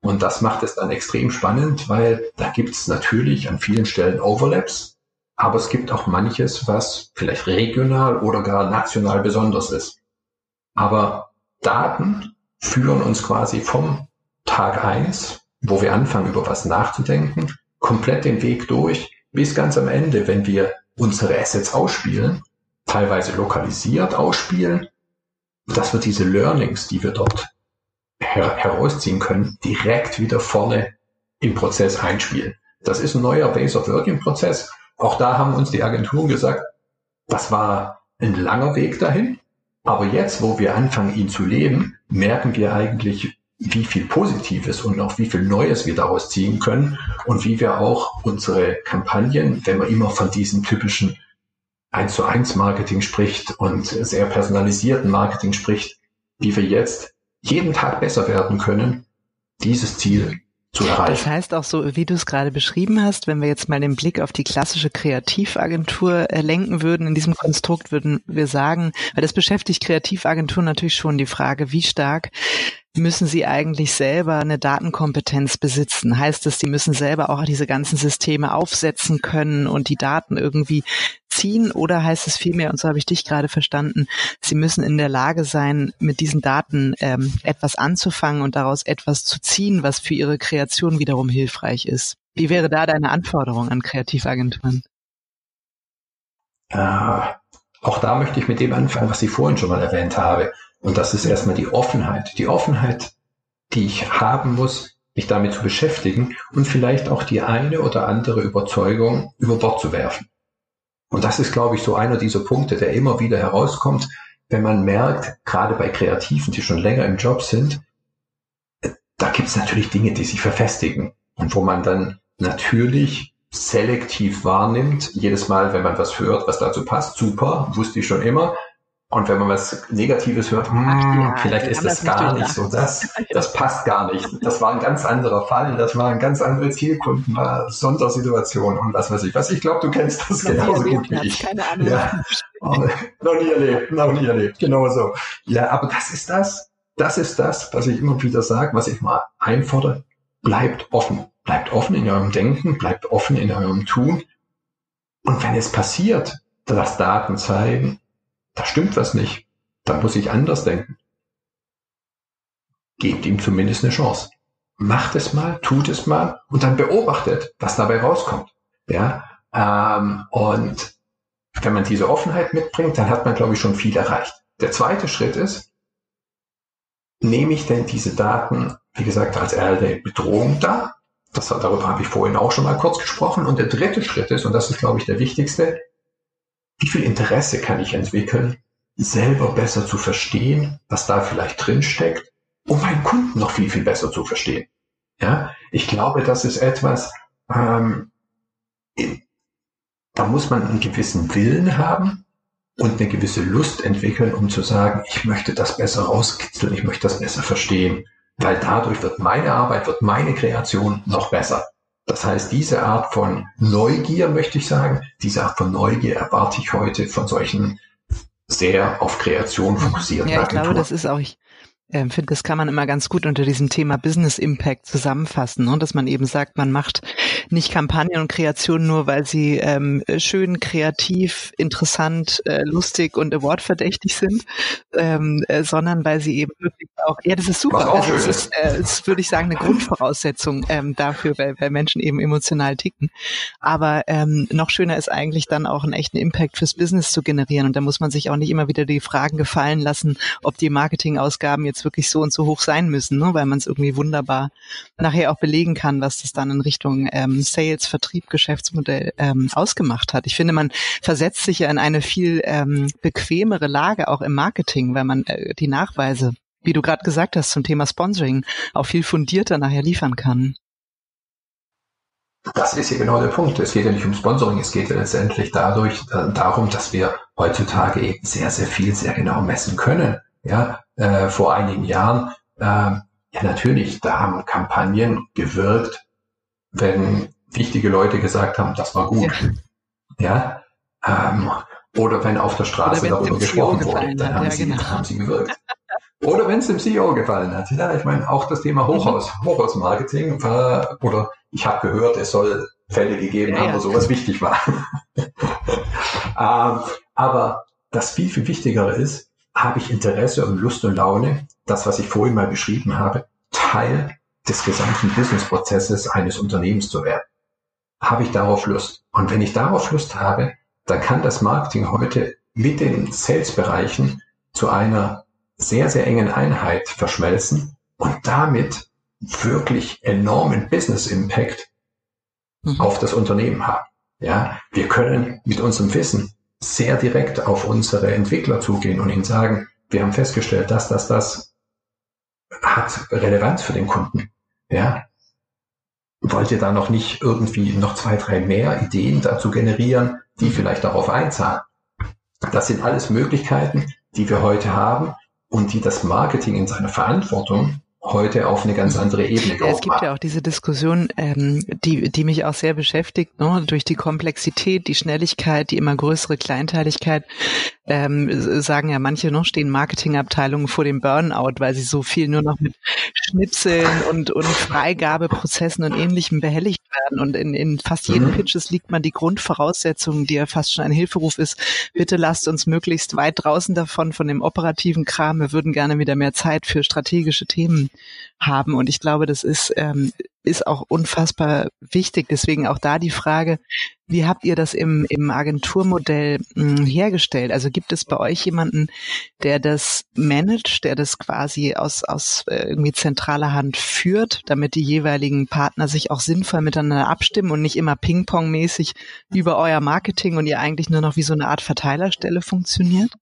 Und das macht es dann extrem spannend, weil da gibt es natürlich an vielen Stellen Overlaps, aber es gibt auch manches, was vielleicht regional oder gar national besonders ist. Aber Daten führen uns quasi vom Tag eins, wo wir anfangen, über was nachzudenken, komplett den Weg durch, bis ganz am Ende, wenn wir unsere Assets ausspielen teilweise lokalisiert ausspielen, dass wir diese Learnings, die wir dort her herausziehen können, direkt wieder vorne im Prozess einspielen. Das ist ein neuer Base of Working Prozess. Auch da haben uns die Agenturen gesagt, das war ein langer Weg dahin. Aber jetzt, wo wir anfangen, ihn zu leben, merken wir eigentlich, wie viel Positives und auch wie viel Neues wir daraus ziehen können und wie wir auch unsere Kampagnen, wenn man immer von diesem typischen 1 zu 1 Marketing spricht und sehr personalisierten Marketing spricht, wie wir jetzt jeden Tag besser werden können, dieses Ziel zu erreichen. Das heißt auch so, wie du es gerade beschrieben hast, wenn wir jetzt mal den Blick auf die klassische Kreativagentur äh, lenken würden, in diesem Konstrukt würden wir sagen, weil das beschäftigt Kreativagenturen natürlich schon die Frage, wie stark müssen sie eigentlich selber eine Datenkompetenz besitzen? Heißt es, sie müssen selber auch diese ganzen Systeme aufsetzen können und die Daten irgendwie ziehen? Oder heißt es vielmehr, und so habe ich dich gerade verstanden, sie müssen in der Lage sein, mit diesen Daten ähm, etwas anzufangen und daraus etwas zu ziehen, was für ihre Kreation wiederum hilfreich ist? Wie wäre da deine Anforderung an Kreativagenturen? Äh, auch da möchte ich mit dem anfangen, was ich vorhin schon mal erwähnt habe. Und das ist erstmal die Offenheit. Die Offenheit, die ich haben muss, mich damit zu beschäftigen und vielleicht auch die eine oder andere Überzeugung über Bord zu werfen. Und das ist, glaube ich, so einer dieser Punkte, der immer wieder herauskommt, wenn man merkt, gerade bei Kreativen, die schon länger im Job sind, da gibt es natürlich Dinge, die sich verfestigen und wo man dann natürlich selektiv wahrnimmt. Jedes Mal, wenn man was hört, was dazu passt, super, wusste ich schon immer. Und wenn man was Negatives hört, hm, ja, vielleicht ist das gar nicht so, das, das passt gar nicht. Das war ein ganz anderer Fall, das war ein ganz andere Zielkunden, war Sondersituation und was weiß ich. Was ich glaube, du kennst das noch genauso gut wie ich. Keine Ahnung. Ja. noch nie erlebt, noch nie erlebt, genau so. Ja, aber das ist das, das ist das, was ich immer wieder sage, was ich mal einfordere. Bleibt offen, bleibt offen in eurem Denken, bleibt offen in eurem Tun. Und wenn es passiert, dass Daten zeigen, da stimmt was nicht. Da muss ich anders denken. Gebt ihm zumindest eine Chance. Macht es mal, tut es mal und dann beobachtet, was dabei rauskommt. Ja, ähm, und wenn man diese Offenheit mitbringt, dann hat man, glaube ich, schon viel erreicht. Der zweite Schritt ist, nehme ich denn diese Daten, wie gesagt, als reelle Bedrohung da? Das, darüber habe ich vorhin auch schon mal kurz gesprochen. Und der dritte Schritt ist, und das ist, glaube ich, der wichtigste, wie viel Interesse kann ich entwickeln, selber besser zu verstehen, was da vielleicht drin steckt, um meinen Kunden noch viel, viel besser zu verstehen. Ja, ich glaube, das ist etwas, ähm, da muss man einen gewissen Willen haben und eine gewisse Lust entwickeln, um zu sagen, ich möchte das besser rauskitzeln, ich möchte das besser verstehen, weil dadurch wird meine Arbeit, wird meine Kreation noch besser. Das heißt, diese Art von Neugier, möchte ich sagen, diese Art von Neugier erwarte ich heute von solchen sehr auf Kreation fokussierten Ja, ich Agenturen. glaube, das ist auch, ich ähm, finde, das kann man immer ganz gut unter diesem Thema Business Impact zusammenfassen, ne? dass man eben sagt, man macht nicht Kampagnen und Kreationen nur, weil sie ähm, schön, kreativ, interessant, äh, lustig und awardverdächtig sind, ähm, äh, sondern weil sie eben wirklich auch, ja, das ist super. Also es ist, äh, ist, würde ich sagen, eine Grundvoraussetzung ähm, dafür, weil, weil Menschen eben emotional ticken. Aber ähm, noch schöner ist eigentlich dann auch einen echten Impact fürs Business zu generieren. Und da muss man sich auch nicht immer wieder die Fragen gefallen lassen, ob die Marketingausgaben jetzt wirklich so und so hoch sein müssen, ne? weil man es irgendwie wunderbar nachher auch belegen kann, was das dann in Richtung ähm, Sales, Vertrieb, Geschäftsmodell ähm, ausgemacht hat. Ich finde, man versetzt sich ja in eine viel ähm, bequemere Lage auch im Marketing, weil man äh, die Nachweise, wie du gerade gesagt hast, zum Thema Sponsoring auch viel fundierter nachher liefern kann. Das ist ja genau der Punkt. Es geht ja nicht um Sponsoring, es geht ja letztendlich dadurch äh, darum, dass wir heutzutage eben sehr, sehr viel, sehr genau messen können. Ja, äh, vor einigen Jahren, äh, ja natürlich, da haben Kampagnen gewirkt, wenn wichtige Leute gesagt haben, das war gut. Ja, ähm, oder wenn auf der Straße darüber gesprochen wurde, dann haben, ja, sie, genau. haben sie gewirkt. Oder wenn es dem CEO gefallen hat. Ja, ich meine, auch das Thema Hochhaus, mhm. Hochhausmarketing war, oder ich habe gehört, es soll Fälle gegeben haben, wo sowas wichtig war. [laughs] ähm, aber das viel, viel Wichtigere ist, habe ich Interesse und Lust und Laune, das, was ich vorhin mal beschrieben habe, Teil des gesamten Businessprozesses eines Unternehmens zu werden. Habe ich darauf Lust? Und wenn ich darauf Lust habe, dann kann das Marketing heute mit den Sales-Bereichen zu einer sehr, sehr engen Einheit verschmelzen und damit wirklich enormen Business Impact mhm. auf das Unternehmen haben. Ja, wir können mit unserem Wissen sehr direkt auf unsere Entwickler zugehen und ihnen sagen, wir haben festgestellt, dass das, das hat Relevanz für den Kunden. Ja, wollt ihr da noch nicht irgendwie noch zwei, drei mehr Ideen dazu generieren, die vielleicht darauf einzahlen? Das sind alles Möglichkeiten, die wir heute haben und die das Marketing in seiner Verantwortung heute auf eine ganz andere Ebene ja, Es gibt ja auch diese Diskussion, ähm, die, die mich auch sehr beschäftigt, ne? durch die Komplexität, die Schnelligkeit, die immer größere Kleinteiligkeit, ähm, sagen ja manche noch, stehen Marketingabteilungen vor dem Burnout, weil sie so viel nur noch mit Schnipseln und, und Freigabeprozessen und ähnlichem behelligt werden. Und in, in fast jedem mhm. Pitches liegt man die Grundvoraussetzung, die ja fast schon ein Hilferuf ist, bitte lasst uns möglichst weit draußen davon, von dem operativen Kram. Wir würden gerne wieder mehr Zeit für strategische Themen haben. Und ich glaube, das ist, ähm, ist auch unfassbar wichtig. Deswegen auch da die Frage, wie habt ihr das im, im Agenturmodell mh, hm, hergestellt? Also gibt es bei euch jemanden, der das managt, der das quasi aus, aus äh, irgendwie zentraler Hand führt, damit die jeweiligen Partner sich auch sinnvoll miteinander abstimmen und nicht immer Ping-Pong-mäßig über euer Marketing und ihr eigentlich nur noch wie so eine Art Verteilerstelle funktioniert?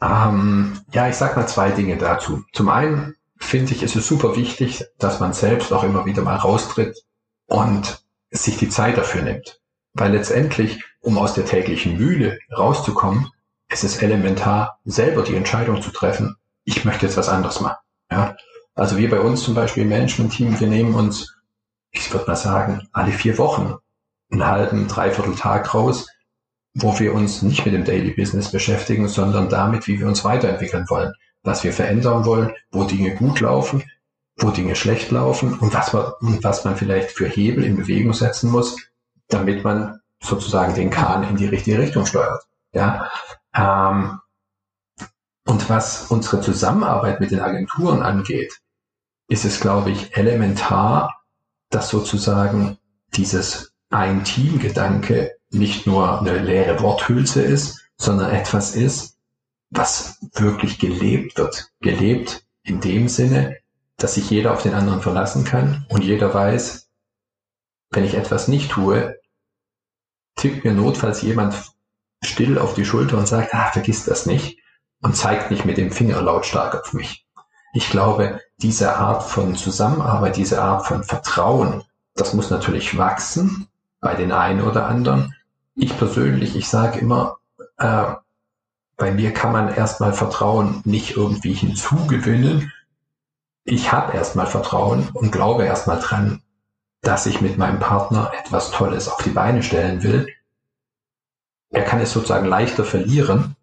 Ähm, ja, ich sag mal zwei Dinge dazu. Zum einen finde ich, ist es super wichtig, dass man selbst auch immer wieder mal raustritt und sich die Zeit dafür nimmt. Weil letztendlich, um aus der täglichen Mühle rauszukommen, ist es elementar, selber die Entscheidung zu treffen, ich möchte jetzt was anderes machen. Ja? Also wir bei uns zum Beispiel im Management-Team, wir nehmen uns, ich würde mal sagen, alle vier Wochen einen halben, dreiviertel Tag raus, wo wir uns nicht mit dem Daily Business beschäftigen, sondern damit, wie wir uns weiterentwickeln wollen, was wir verändern wollen, wo Dinge gut laufen, wo Dinge schlecht laufen und was man, was man vielleicht für Hebel in Bewegung setzen muss, damit man sozusagen den Kahn in die richtige Richtung steuert. Ja, ähm, und was unsere Zusammenarbeit mit den Agenturen angeht, ist es, glaube ich, elementar, dass sozusagen dieses Ein-Team-Gedanke nicht nur eine leere Worthülse ist, sondern etwas ist, was wirklich gelebt wird. Gelebt in dem Sinne, dass sich jeder auf den anderen verlassen kann und jeder weiß, wenn ich etwas nicht tue, tippt mir notfalls jemand still auf die Schulter und sagt, ah, vergiss das nicht und zeigt nicht mit dem Finger lautstark auf mich. Ich glaube, diese Art von Zusammenarbeit, diese Art von Vertrauen, das muss natürlich wachsen bei den einen oder anderen ich persönlich, ich sage immer, äh, bei mir kann man erstmal Vertrauen nicht irgendwie hinzugewinnen. Ich habe erstmal Vertrauen und glaube erstmal dran, dass ich mit meinem Partner etwas Tolles auf die Beine stellen will. Er kann es sozusagen leichter verlieren,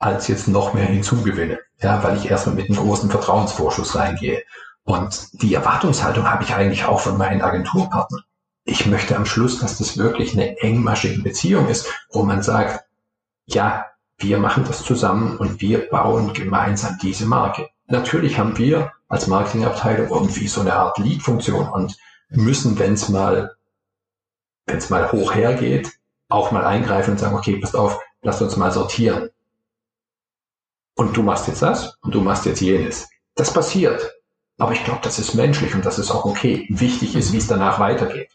als jetzt noch mehr hinzugewinnen, ja, weil ich erstmal mit einem großen Vertrauensvorschuss reingehe. Und die Erwartungshaltung habe ich eigentlich auch von meinen Agenturpartnern ich möchte am Schluss, dass das wirklich eine engmaschige Beziehung ist, wo man sagt, ja, wir machen das zusammen und wir bauen gemeinsam diese Marke. Natürlich haben wir als Marketingabteilung irgendwie so eine Art Lead-Funktion und müssen, wenn es mal, wenn es mal hoch hergeht, auch mal eingreifen und sagen, okay, passt auf, lasst uns mal sortieren. Und du machst jetzt das und du machst jetzt jenes. Das passiert. Aber ich glaube, das ist menschlich und das ist auch okay. Wichtig ist, wie es danach weitergeht.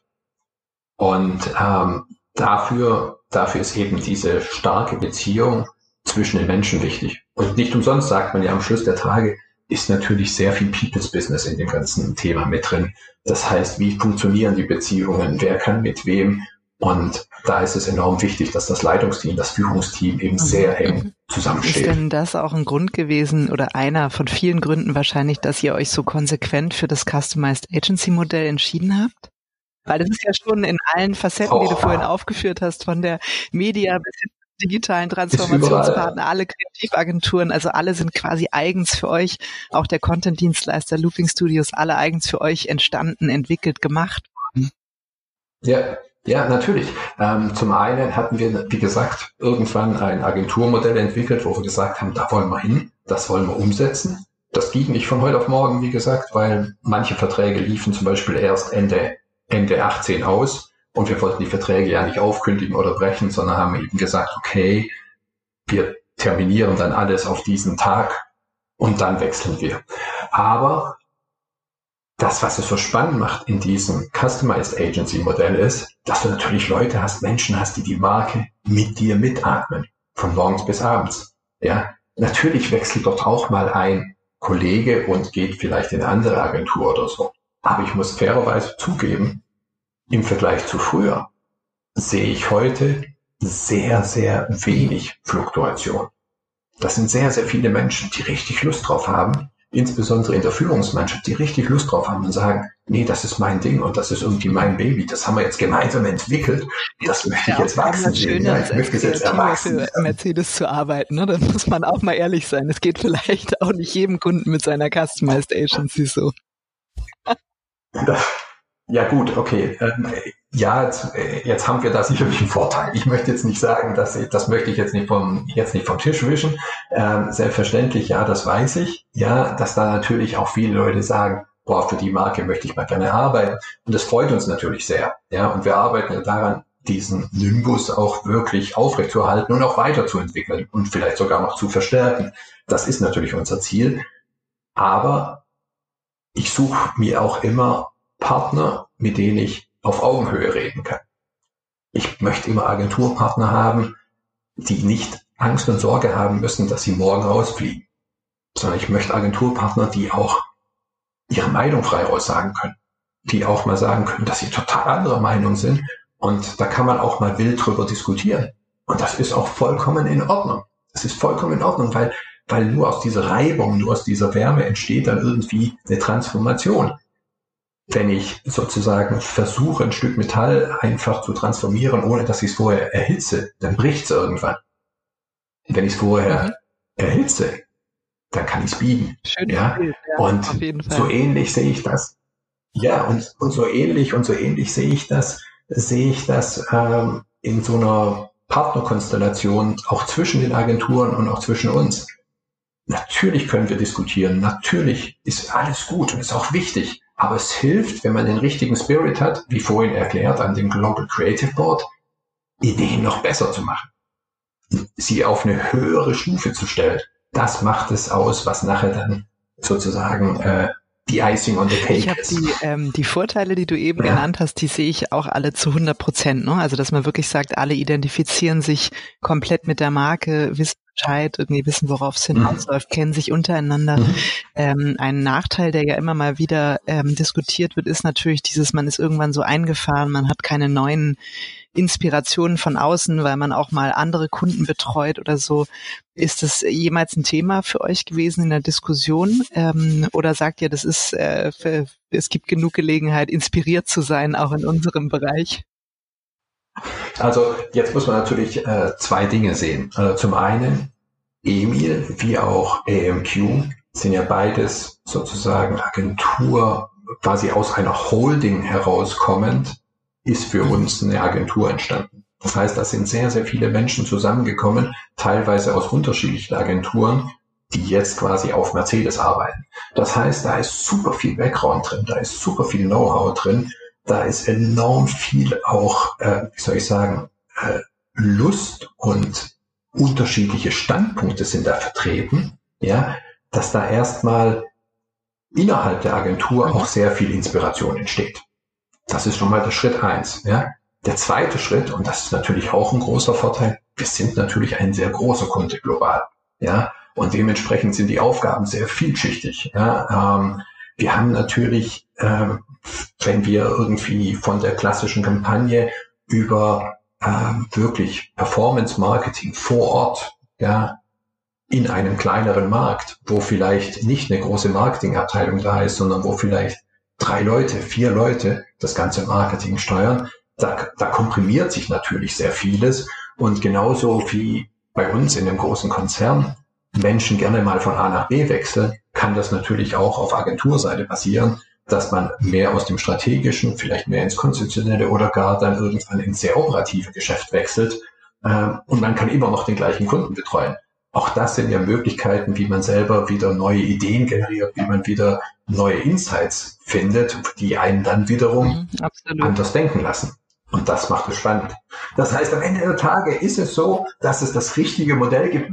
Und ähm, dafür, dafür ist eben diese starke Beziehung zwischen den Menschen wichtig. Und nicht umsonst sagt man ja am Schluss der Tage, ist natürlich sehr viel People's Business in dem ganzen Thema mit drin. Das heißt, wie funktionieren die Beziehungen? Wer kann mit wem? Und da ist es enorm wichtig, dass das Leitungsteam, das Führungsteam eben sehr eng zusammensteht. Ist denn das auch ein Grund gewesen oder einer von vielen Gründen wahrscheinlich, dass ihr euch so konsequent für das Customized Agency Modell entschieden habt? Weil das ist ja schon in allen Facetten, oh. die du vorhin aufgeführt hast, von der Media bis hin digitalen Transformationspartner, alle Kreativagenturen, also alle sind quasi eigens für euch, auch der Content-Dienstleister Looping Studios, alle eigens für euch entstanden, entwickelt, gemacht worden. Ja, ja, natürlich. Ähm, zum einen hatten wir, wie gesagt, irgendwann ein Agenturmodell entwickelt, wo wir gesagt haben, da wollen wir hin, das wollen wir umsetzen. Das ging nicht von heute auf morgen, wie gesagt, weil manche Verträge liefen zum Beispiel erst Ende Ende 18 aus. Und wir wollten die Verträge ja nicht aufkündigen oder brechen, sondern haben eben gesagt, okay, wir terminieren dann alles auf diesen Tag und dann wechseln wir. Aber das, was es so spannend macht in diesem Customized Agency Modell ist, dass du natürlich Leute hast, Menschen hast, die die Marke mit dir mitatmen. Von morgens bis abends. Ja, natürlich wechselt dort auch mal ein Kollege und geht vielleicht in eine andere Agentur oder so. Aber ich muss fairerweise zugeben, im Vergleich zu früher sehe ich heute sehr, sehr wenig Fluktuation. Das sind sehr, sehr viele Menschen, die richtig Lust drauf haben, insbesondere in der Führungsmannschaft, die richtig Lust drauf haben und sagen, nee, das ist mein Ding und das ist irgendwie mein Baby, das haben wir jetzt gemeinsam entwickelt, das möchte ja, ich jetzt wachsen sehen. Ja, ich möchte es jetzt erwachsen. Für Mercedes zu arbeiten, ne? da muss man auch mal ehrlich sein. Es geht [laughs] vielleicht auch nicht jedem Kunden mit seiner Customized Agency so. Ja gut, okay. Ähm, ja, jetzt, äh, jetzt haben wir da sicherlich einen Vorteil. Ich möchte jetzt nicht sagen, dass ich, das möchte ich jetzt nicht vom, jetzt nicht vom Tisch wischen. Ähm, selbstverständlich, ja, das weiß ich. Ja, dass da natürlich auch viele Leute sagen, boah, für die Marke möchte ich mal gerne arbeiten. Und das freut uns natürlich sehr. Ja, und wir arbeiten daran, diesen Nimbus auch wirklich aufrechtzuerhalten und auch weiterzuentwickeln und vielleicht sogar noch zu verstärken. Das ist natürlich unser Ziel. Aber ich suche mir auch immer Partner, mit denen ich auf Augenhöhe reden kann. Ich möchte immer Agenturpartner haben, die nicht Angst und Sorge haben müssen, dass sie morgen rausfliegen, sondern ich möchte Agenturpartner, die auch ihre Meinung frei aussagen können, die auch mal sagen können, dass sie total anderer Meinung sind und da kann man auch mal wild drüber diskutieren. Und das ist auch vollkommen in Ordnung. Das ist vollkommen in Ordnung, weil, weil nur aus dieser Reibung, nur aus dieser Wärme entsteht dann irgendwie eine Transformation wenn ich sozusagen versuche, ein Stück Metall einfach zu transformieren, ohne dass ich es vorher erhitze, dann bricht es irgendwann. Wenn ich es vorher mhm. erhitze, dann kann ich es biegen. Schön ja? Bild, ja, und so ähnlich sehe ich das. Ja, und, und so ähnlich und so ähnlich sehe ich das, sehe ich das ähm, in so einer Partnerkonstellation auch zwischen den Agenturen und auch zwischen uns. Natürlich können wir diskutieren, natürlich ist alles gut und ist auch wichtig. Aber es hilft, wenn man den richtigen Spirit hat, wie vorhin erklärt, an dem Global Creative Board, Ideen noch besser zu machen. Sie auf eine höhere Stufe zu stellen. Das macht es aus, was nachher dann sozusagen äh, die Icing on the Cake ich hab Die, ähm, die Vorteile, die du eben ja. genannt hast, die sehe ich auch alle zu 100 Prozent. Ne? Also, dass man wirklich sagt, alle identifizieren sich komplett mit der Marke, wissen Bescheid, irgendwie wissen, worauf es hinausläuft, mhm. kennen sich untereinander. Mhm. Ähm, ein Nachteil, der ja immer mal wieder ähm, diskutiert wird, ist natürlich dieses, man ist irgendwann so eingefahren, man hat keine neuen Inspirationen von außen, weil man auch mal andere Kunden betreut oder so. Ist das jemals ein Thema für euch gewesen in der Diskussion? Ähm, oder sagt ihr, das ist, äh, für, es gibt genug Gelegenheit, inspiriert zu sein, auch in unserem Bereich? Also jetzt muss man natürlich äh, zwei Dinge sehen. Also zum einen, Emil wie auch AMQ sind ja beides sozusagen Agentur, quasi aus einer Holding herauskommend, ist für uns eine Agentur entstanden. Das heißt, da sind sehr, sehr viele Menschen zusammengekommen, teilweise aus unterschiedlichen Agenturen, die jetzt quasi auf Mercedes arbeiten. Das heißt, da ist super viel Background drin, da ist super viel Know-how drin, da ist enorm viel auch, äh, wie soll ich sagen, äh, Lust und unterschiedliche Standpunkte sind da vertreten, ja, dass da erstmal innerhalb der Agentur mhm. auch sehr viel Inspiration entsteht. Das ist schon mal der Schritt eins. Ja. Der zweite Schritt, und das ist natürlich auch ein großer Vorteil, wir sind natürlich ein sehr großer Kunde global. Ja, und dementsprechend sind die Aufgaben sehr vielschichtig. Ja. Ähm, wir haben natürlich, äh, wenn wir irgendwie von der klassischen Kampagne über äh, wirklich Performance Marketing vor Ort, ja, in einem kleineren Markt, wo vielleicht nicht eine große Marketingabteilung da ist, sondern wo vielleicht drei Leute, vier Leute das ganze Marketing steuern, da, da komprimiert sich natürlich sehr vieles. Und genauso wie bei uns in dem großen Konzern Menschen gerne mal von A nach B wechseln, kann das natürlich auch auf Agenturseite passieren, dass man mehr aus dem strategischen, vielleicht mehr ins konzeptionelle oder gar dann irgendwann ins sehr operative Geschäft wechselt. Ähm, und man kann immer noch den gleichen Kunden betreuen. Auch das sind ja Möglichkeiten, wie man selber wieder neue Ideen generiert, wie man wieder neue Insights findet, die einen dann wiederum mhm, anders denken lassen. Und das macht es spannend. Das heißt, am Ende der Tage ist es so, dass es das richtige Modell gibt.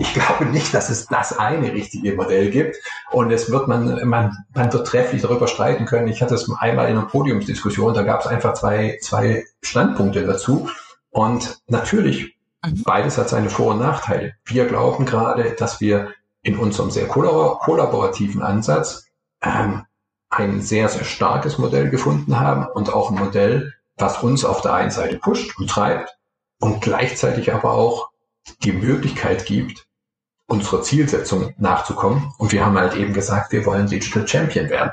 Ich glaube nicht, dass es das eine richtige Modell gibt. Und es wird man, man, man wird trefflich darüber streiten können. Ich hatte es einmal in einer Podiumsdiskussion, da gab es einfach zwei, zwei Standpunkte dazu. Und natürlich, mhm. beides hat seine Vor- und Nachteile. Wir glauben gerade, dass wir in unserem sehr kollaborativen Ansatz ähm, ein sehr, sehr starkes Modell gefunden haben und auch ein Modell, was uns auf der einen Seite pusht und treibt und gleichzeitig aber auch die Möglichkeit gibt, unserer Zielsetzung nachzukommen. Und wir haben halt eben gesagt, wir wollen Digital Champion werden.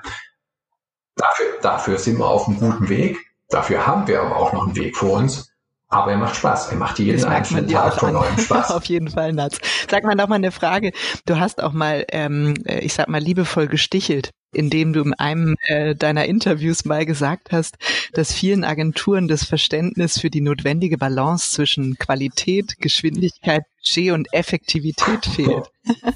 Dafür, dafür sind wir auf einem guten Weg. Dafür haben wir aber auch noch einen Weg vor uns. Aber er macht Spaß. Er macht jeden einzelnen Tag von neuem Spaß. [laughs] Auf jeden Fall, Nats. Sag mal noch mal eine Frage. Du hast auch mal, ähm, äh, ich sag mal, liebevoll gestichelt, indem du in einem äh, deiner Interviews mal gesagt hast, dass vielen Agenturen das Verständnis für die notwendige Balance zwischen Qualität, Geschwindigkeit, Budget und Effektivität fehlt. [laughs]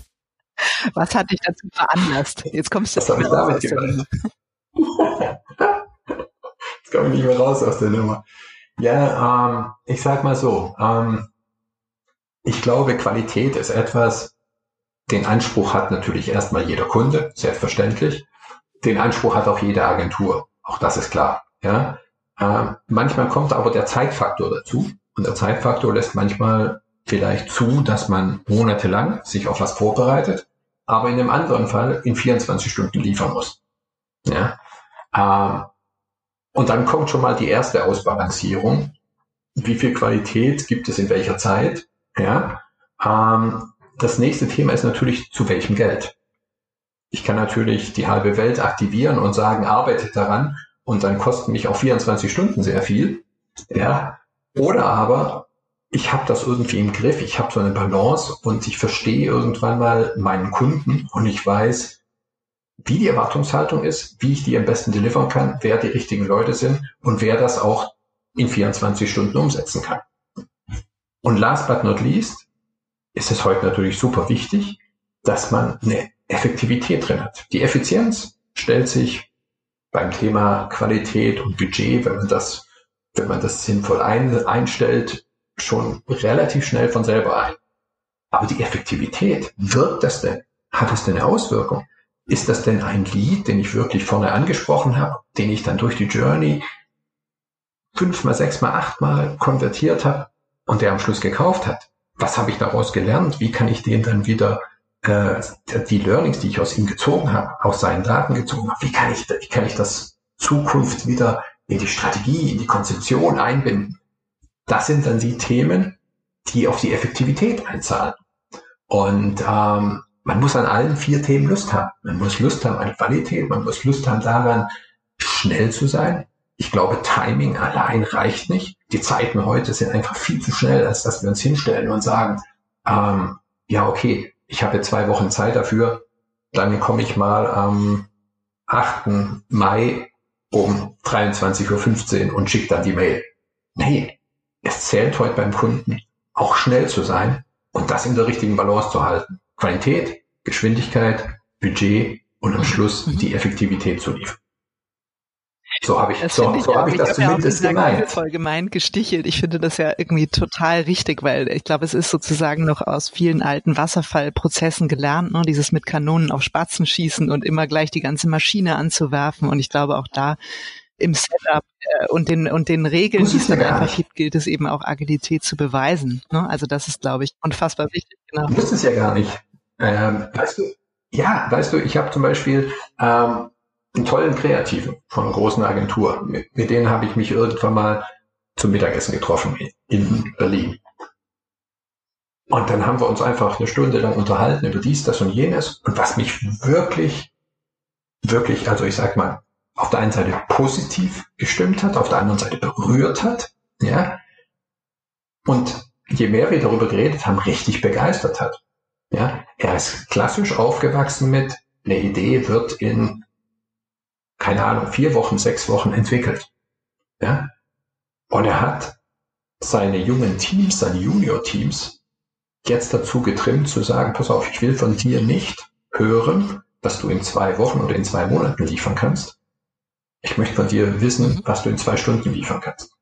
Was hat dich dazu veranlasst? Jetzt kommst du Was damit gemacht? [laughs] Jetzt komme ich nicht mehr raus aus der Nummer. Ja, ähm, ich sag mal so, ähm, ich glaube, Qualität ist etwas, den Anspruch hat natürlich erstmal jeder Kunde, selbstverständlich. Den Anspruch hat auch jede Agentur, auch das ist klar. Ja? Ähm, manchmal kommt aber der Zeitfaktor dazu und der Zeitfaktor lässt manchmal vielleicht zu, dass man monatelang sich auf was vorbereitet, aber in einem anderen Fall in 24 Stunden liefern muss. Ja? Ähm, und dann kommt schon mal die erste Ausbalancierung. Wie viel Qualität gibt es in welcher Zeit? Ja. Ähm, das nächste Thema ist natürlich, zu welchem Geld. Ich kann natürlich die halbe Welt aktivieren und sagen, arbeitet daran und dann kosten mich auch 24 Stunden sehr viel. Ja. Oder aber ich habe das irgendwie im Griff, ich habe so eine Balance und ich verstehe irgendwann mal meinen Kunden und ich weiß, wie die Erwartungshaltung ist, wie ich die am besten delivern kann, wer die richtigen Leute sind und wer das auch in 24 Stunden umsetzen kann. Und last but not least ist es heute natürlich super wichtig, dass man eine Effektivität drin hat. Die Effizienz stellt sich beim Thema Qualität und Budget, wenn man das, wenn man das sinnvoll ein, einstellt, schon relativ schnell von selber ein. Aber die Effektivität, wirkt das denn? Hat es denn eine Auswirkung? ist das denn ein Lied, den ich wirklich vorne angesprochen habe, den ich dann durch die Journey fünfmal, sechsmal, achtmal konvertiert habe und der am Schluss gekauft hat? Was habe ich daraus gelernt? Wie kann ich den dann wieder äh, die Learnings, die ich aus ihm gezogen habe, aus seinen Daten gezogen habe, wie kann ich, wie kann ich das Zukunft wieder in die Strategie, in die Konzeption einbinden? Das sind dann die Themen, die auf die Effektivität einzahlen. Und ähm, man muss an allen vier Themen Lust haben. Man muss Lust haben an Qualität, man muss Lust haben daran, schnell zu sein. Ich glaube, Timing allein reicht nicht. Die Zeiten heute sind einfach viel zu schnell, als dass wir uns hinstellen und sagen, ähm, ja, okay, ich habe zwei Wochen Zeit dafür, dann komme ich mal am 8. Mai um 23.15 Uhr und schicke dann die Mail. Nee, es zählt heute beim Kunden auch schnell zu sein und das in der richtigen Balance zu halten. Qualität, Geschwindigkeit, Budget und am Schluss mhm. die Effektivität zu liefern. So habe ich, das so, so hab ich, das zumindest ja gemeint. Voll gemeint, gestichelt. Ich finde das ja irgendwie total richtig, weil ich glaube, es ist sozusagen noch aus vielen alten Wasserfallprozessen gelernt, ne? dieses mit Kanonen auf Spatzen schießen und immer gleich die ganze Maschine anzuwerfen. Und ich glaube auch da im Setup äh, und den und den Regeln, die es dann einfach nicht. gibt, gilt es eben auch Agilität zu beweisen. Ne? Also das ist, glaube ich, unfassbar wichtig. Genau. Du musst es ja gar nicht. Ähm, weißt du, ja, weißt du, ich habe zum Beispiel ähm, einen tollen Kreativen von einer großen Agentur. Mit, mit denen habe ich mich irgendwann mal zum Mittagessen getroffen in Berlin. Und dann haben wir uns einfach eine Stunde lang unterhalten über dies, das und jenes. Und was mich wirklich, wirklich, also ich sag mal, auf der einen Seite positiv gestimmt hat, auf der anderen Seite berührt hat, ja. Und je mehr wir darüber geredet haben, richtig begeistert hat. Ja, er ist klassisch aufgewachsen mit, eine Idee wird in, keine Ahnung, vier Wochen, sechs Wochen entwickelt. Ja, und er hat seine jungen Teams, seine Junior-Teams jetzt dazu getrimmt zu sagen, pass auf, ich will von dir nicht hören, was du in zwei Wochen oder in zwei Monaten liefern kannst. Ich möchte von dir wissen, was du in zwei Stunden liefern kannst.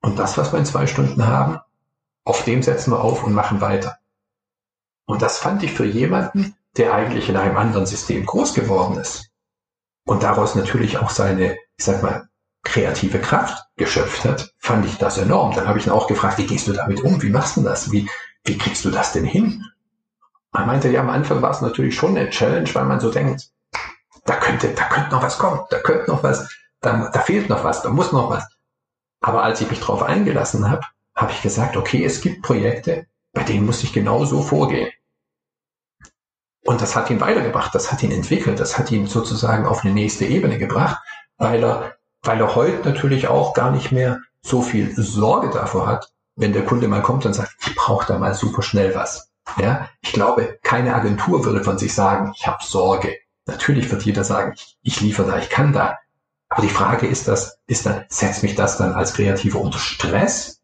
Und das, was wir in zwei Stunden haben, auf dem setzen wir auf und machen weiter. Und das fand ich für jemanden, der eigentlich in einem anderen System groß geworden ist und daraus natürlich auch seine, ich sag mal, kreative Kraft geschöpft hat, fand ich das enorm. Dann habe ich ihn auch gefragt, wie gehst du damit um? Wie machst du das? Wie, wie kriegst du das denn hin? Er meinte, ja, am Anfang war es natürlich schon eine Challenge, weil man so denkt, da könnte, da könnte noch was kommen, da könnte noch was, da, da fehlt noch was, da muss noch was. Aber als ich mich darauf eingelassen habe, habe ich gesagt, okay, es gibt Projekte, bei denen muss ich genau so vorgehen. Und das hat ihn weitergebracht, das hat ihn entwickelt, das hat ihn sozusagen auf eine nächste Ebene gebracht, weil er, weil er heute natürlich auch gar nicht mehr so viel Sorge davor hat, wenn der Kunde mal kommt und sagt, ich brauche da mal super schnell was. Ja, ich glaube, keine Agentur würde von sich sagen, ich habe Sorge. Natürlich wird jeder sagen, ich, ich liefere da, ich kann da. Aber die Frage ist das, ist dann, setzt mich das dann als Kreativer unter Stress?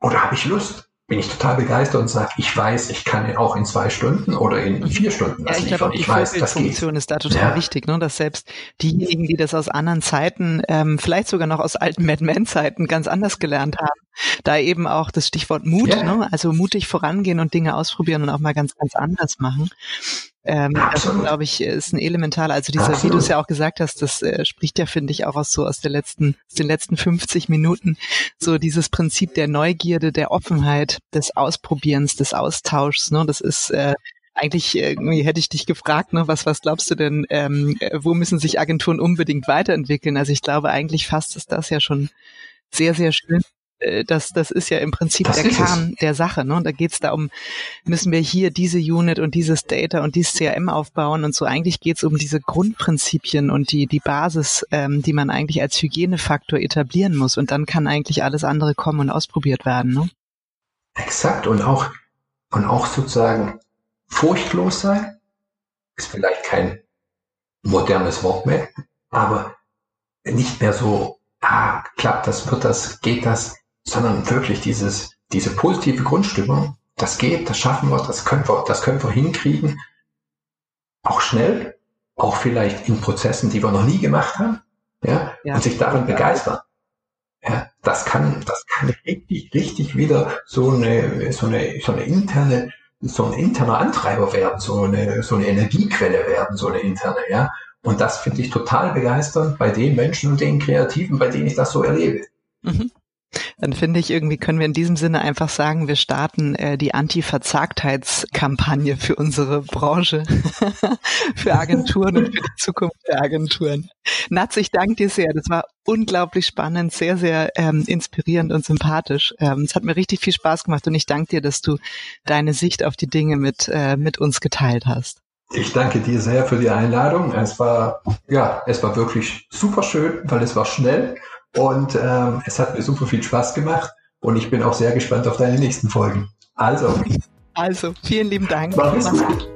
Oder habe ich Lust? Bin ich total begeistert und sage, ich weiß, ich kann auch in zwei Stunden oder in vier Stunden ja, ich. Glaube, die ich weiß, das Funktion ist da total ja. wichtig, ne? dass selbst diejenigen, die das aus anderen Zeiten, ähm, vielleicht sogar noch aus alten Mad Men Zeiten ganz anders gelernt haben, da eben auch das Stichwort Mut, ja. ne? also mutig vorangehen und Dinge ausprobieren und auch mal ganz, ganz anders machen. Ähm, das glaube ich ist ein elementaler. Also dieser, Absolut. wie du es ja auch gesagt hast, das äh, spricht ja finde ich auch aus so aus der letzten, aus den letzten 50 Minuten so dieses Prinzip der Neugierde, der Offenheit, des Ausprobierens, des Austauschs. Ne, das ist äh, eigentlich irgendwie hätte ich dich gefragt, ne, was was glaubst du denn, ähm, wo müssen sich Agenturen unbedingt weiterentwickeln? Also ich glaube eigentlich fast ist das ja schon sehr sehr schön äh, das, das ist ja im Prinzip das der Kern es. der Sache. Ne? Und da geht's da um, müssen wir hier diese Unit und dieses Data und dieses CRM aufbauen und so. Eigentlich geht's um diese Grundprinzipien und die, die Basis, ähm, die man eigentlich als Hygienefaktor etablieren muss. Und dann kann eigentlich alles andere kommen und ausprobiert werden. Ne? Exakt. Und auch, und auch sozusagen furchtlos sein ist vielleicht kein modernes Wort mehr, aber nicht mehr so, ah, klappt das, wird das, geht das, sondern wirklich dieses, diese positive Grundstimmung, das geht, das schaffen wir, das können wir, das können wir hinkriegen. Auch schnell, auch vielleicht in Prozessen, die wir noch nie gemacht haben, ja, ja. und sich darin begeistern. Ja, das kann, das kann richtig, richtig wieder so eine, so eine, so eine interne, so ein interner Antreiber werden, so eine, so eine Energiequelle werden, so eine interne, ja. Und das finde ich total begeisternd bei den Menschen und den Kreativen, bei denen ich das so erlebe. Mhm. Dann finde ich, irgendwie können wir in diesem Sinne einfach sagen, wir starten äh, die Anti-Verzagtheitskampagne für unsere Branche, [laughs] für Agenturen und für die Zukunft der Agenturen. Natz, ich danke dir sehr. Das war unglaublich spannend, sehr, sehr ähm, inspirierend und sympathisch. Ähm, es hat mir richtig viel Spaß gemacht und ich danke dir, dass du deine Sicht auf die Dinge mit, äh, mit uns geteilt hast. Ich danke dir sehr für die Einladung. Es war, ja, es war wirklich super schön, weil es war schnell und ähm, es hat mir super viel Spaß gemacht und ich bin auch sehr gespannt auf deine nächsten Folgen. Also. Also, vielen lieben Dank. Mach's gut.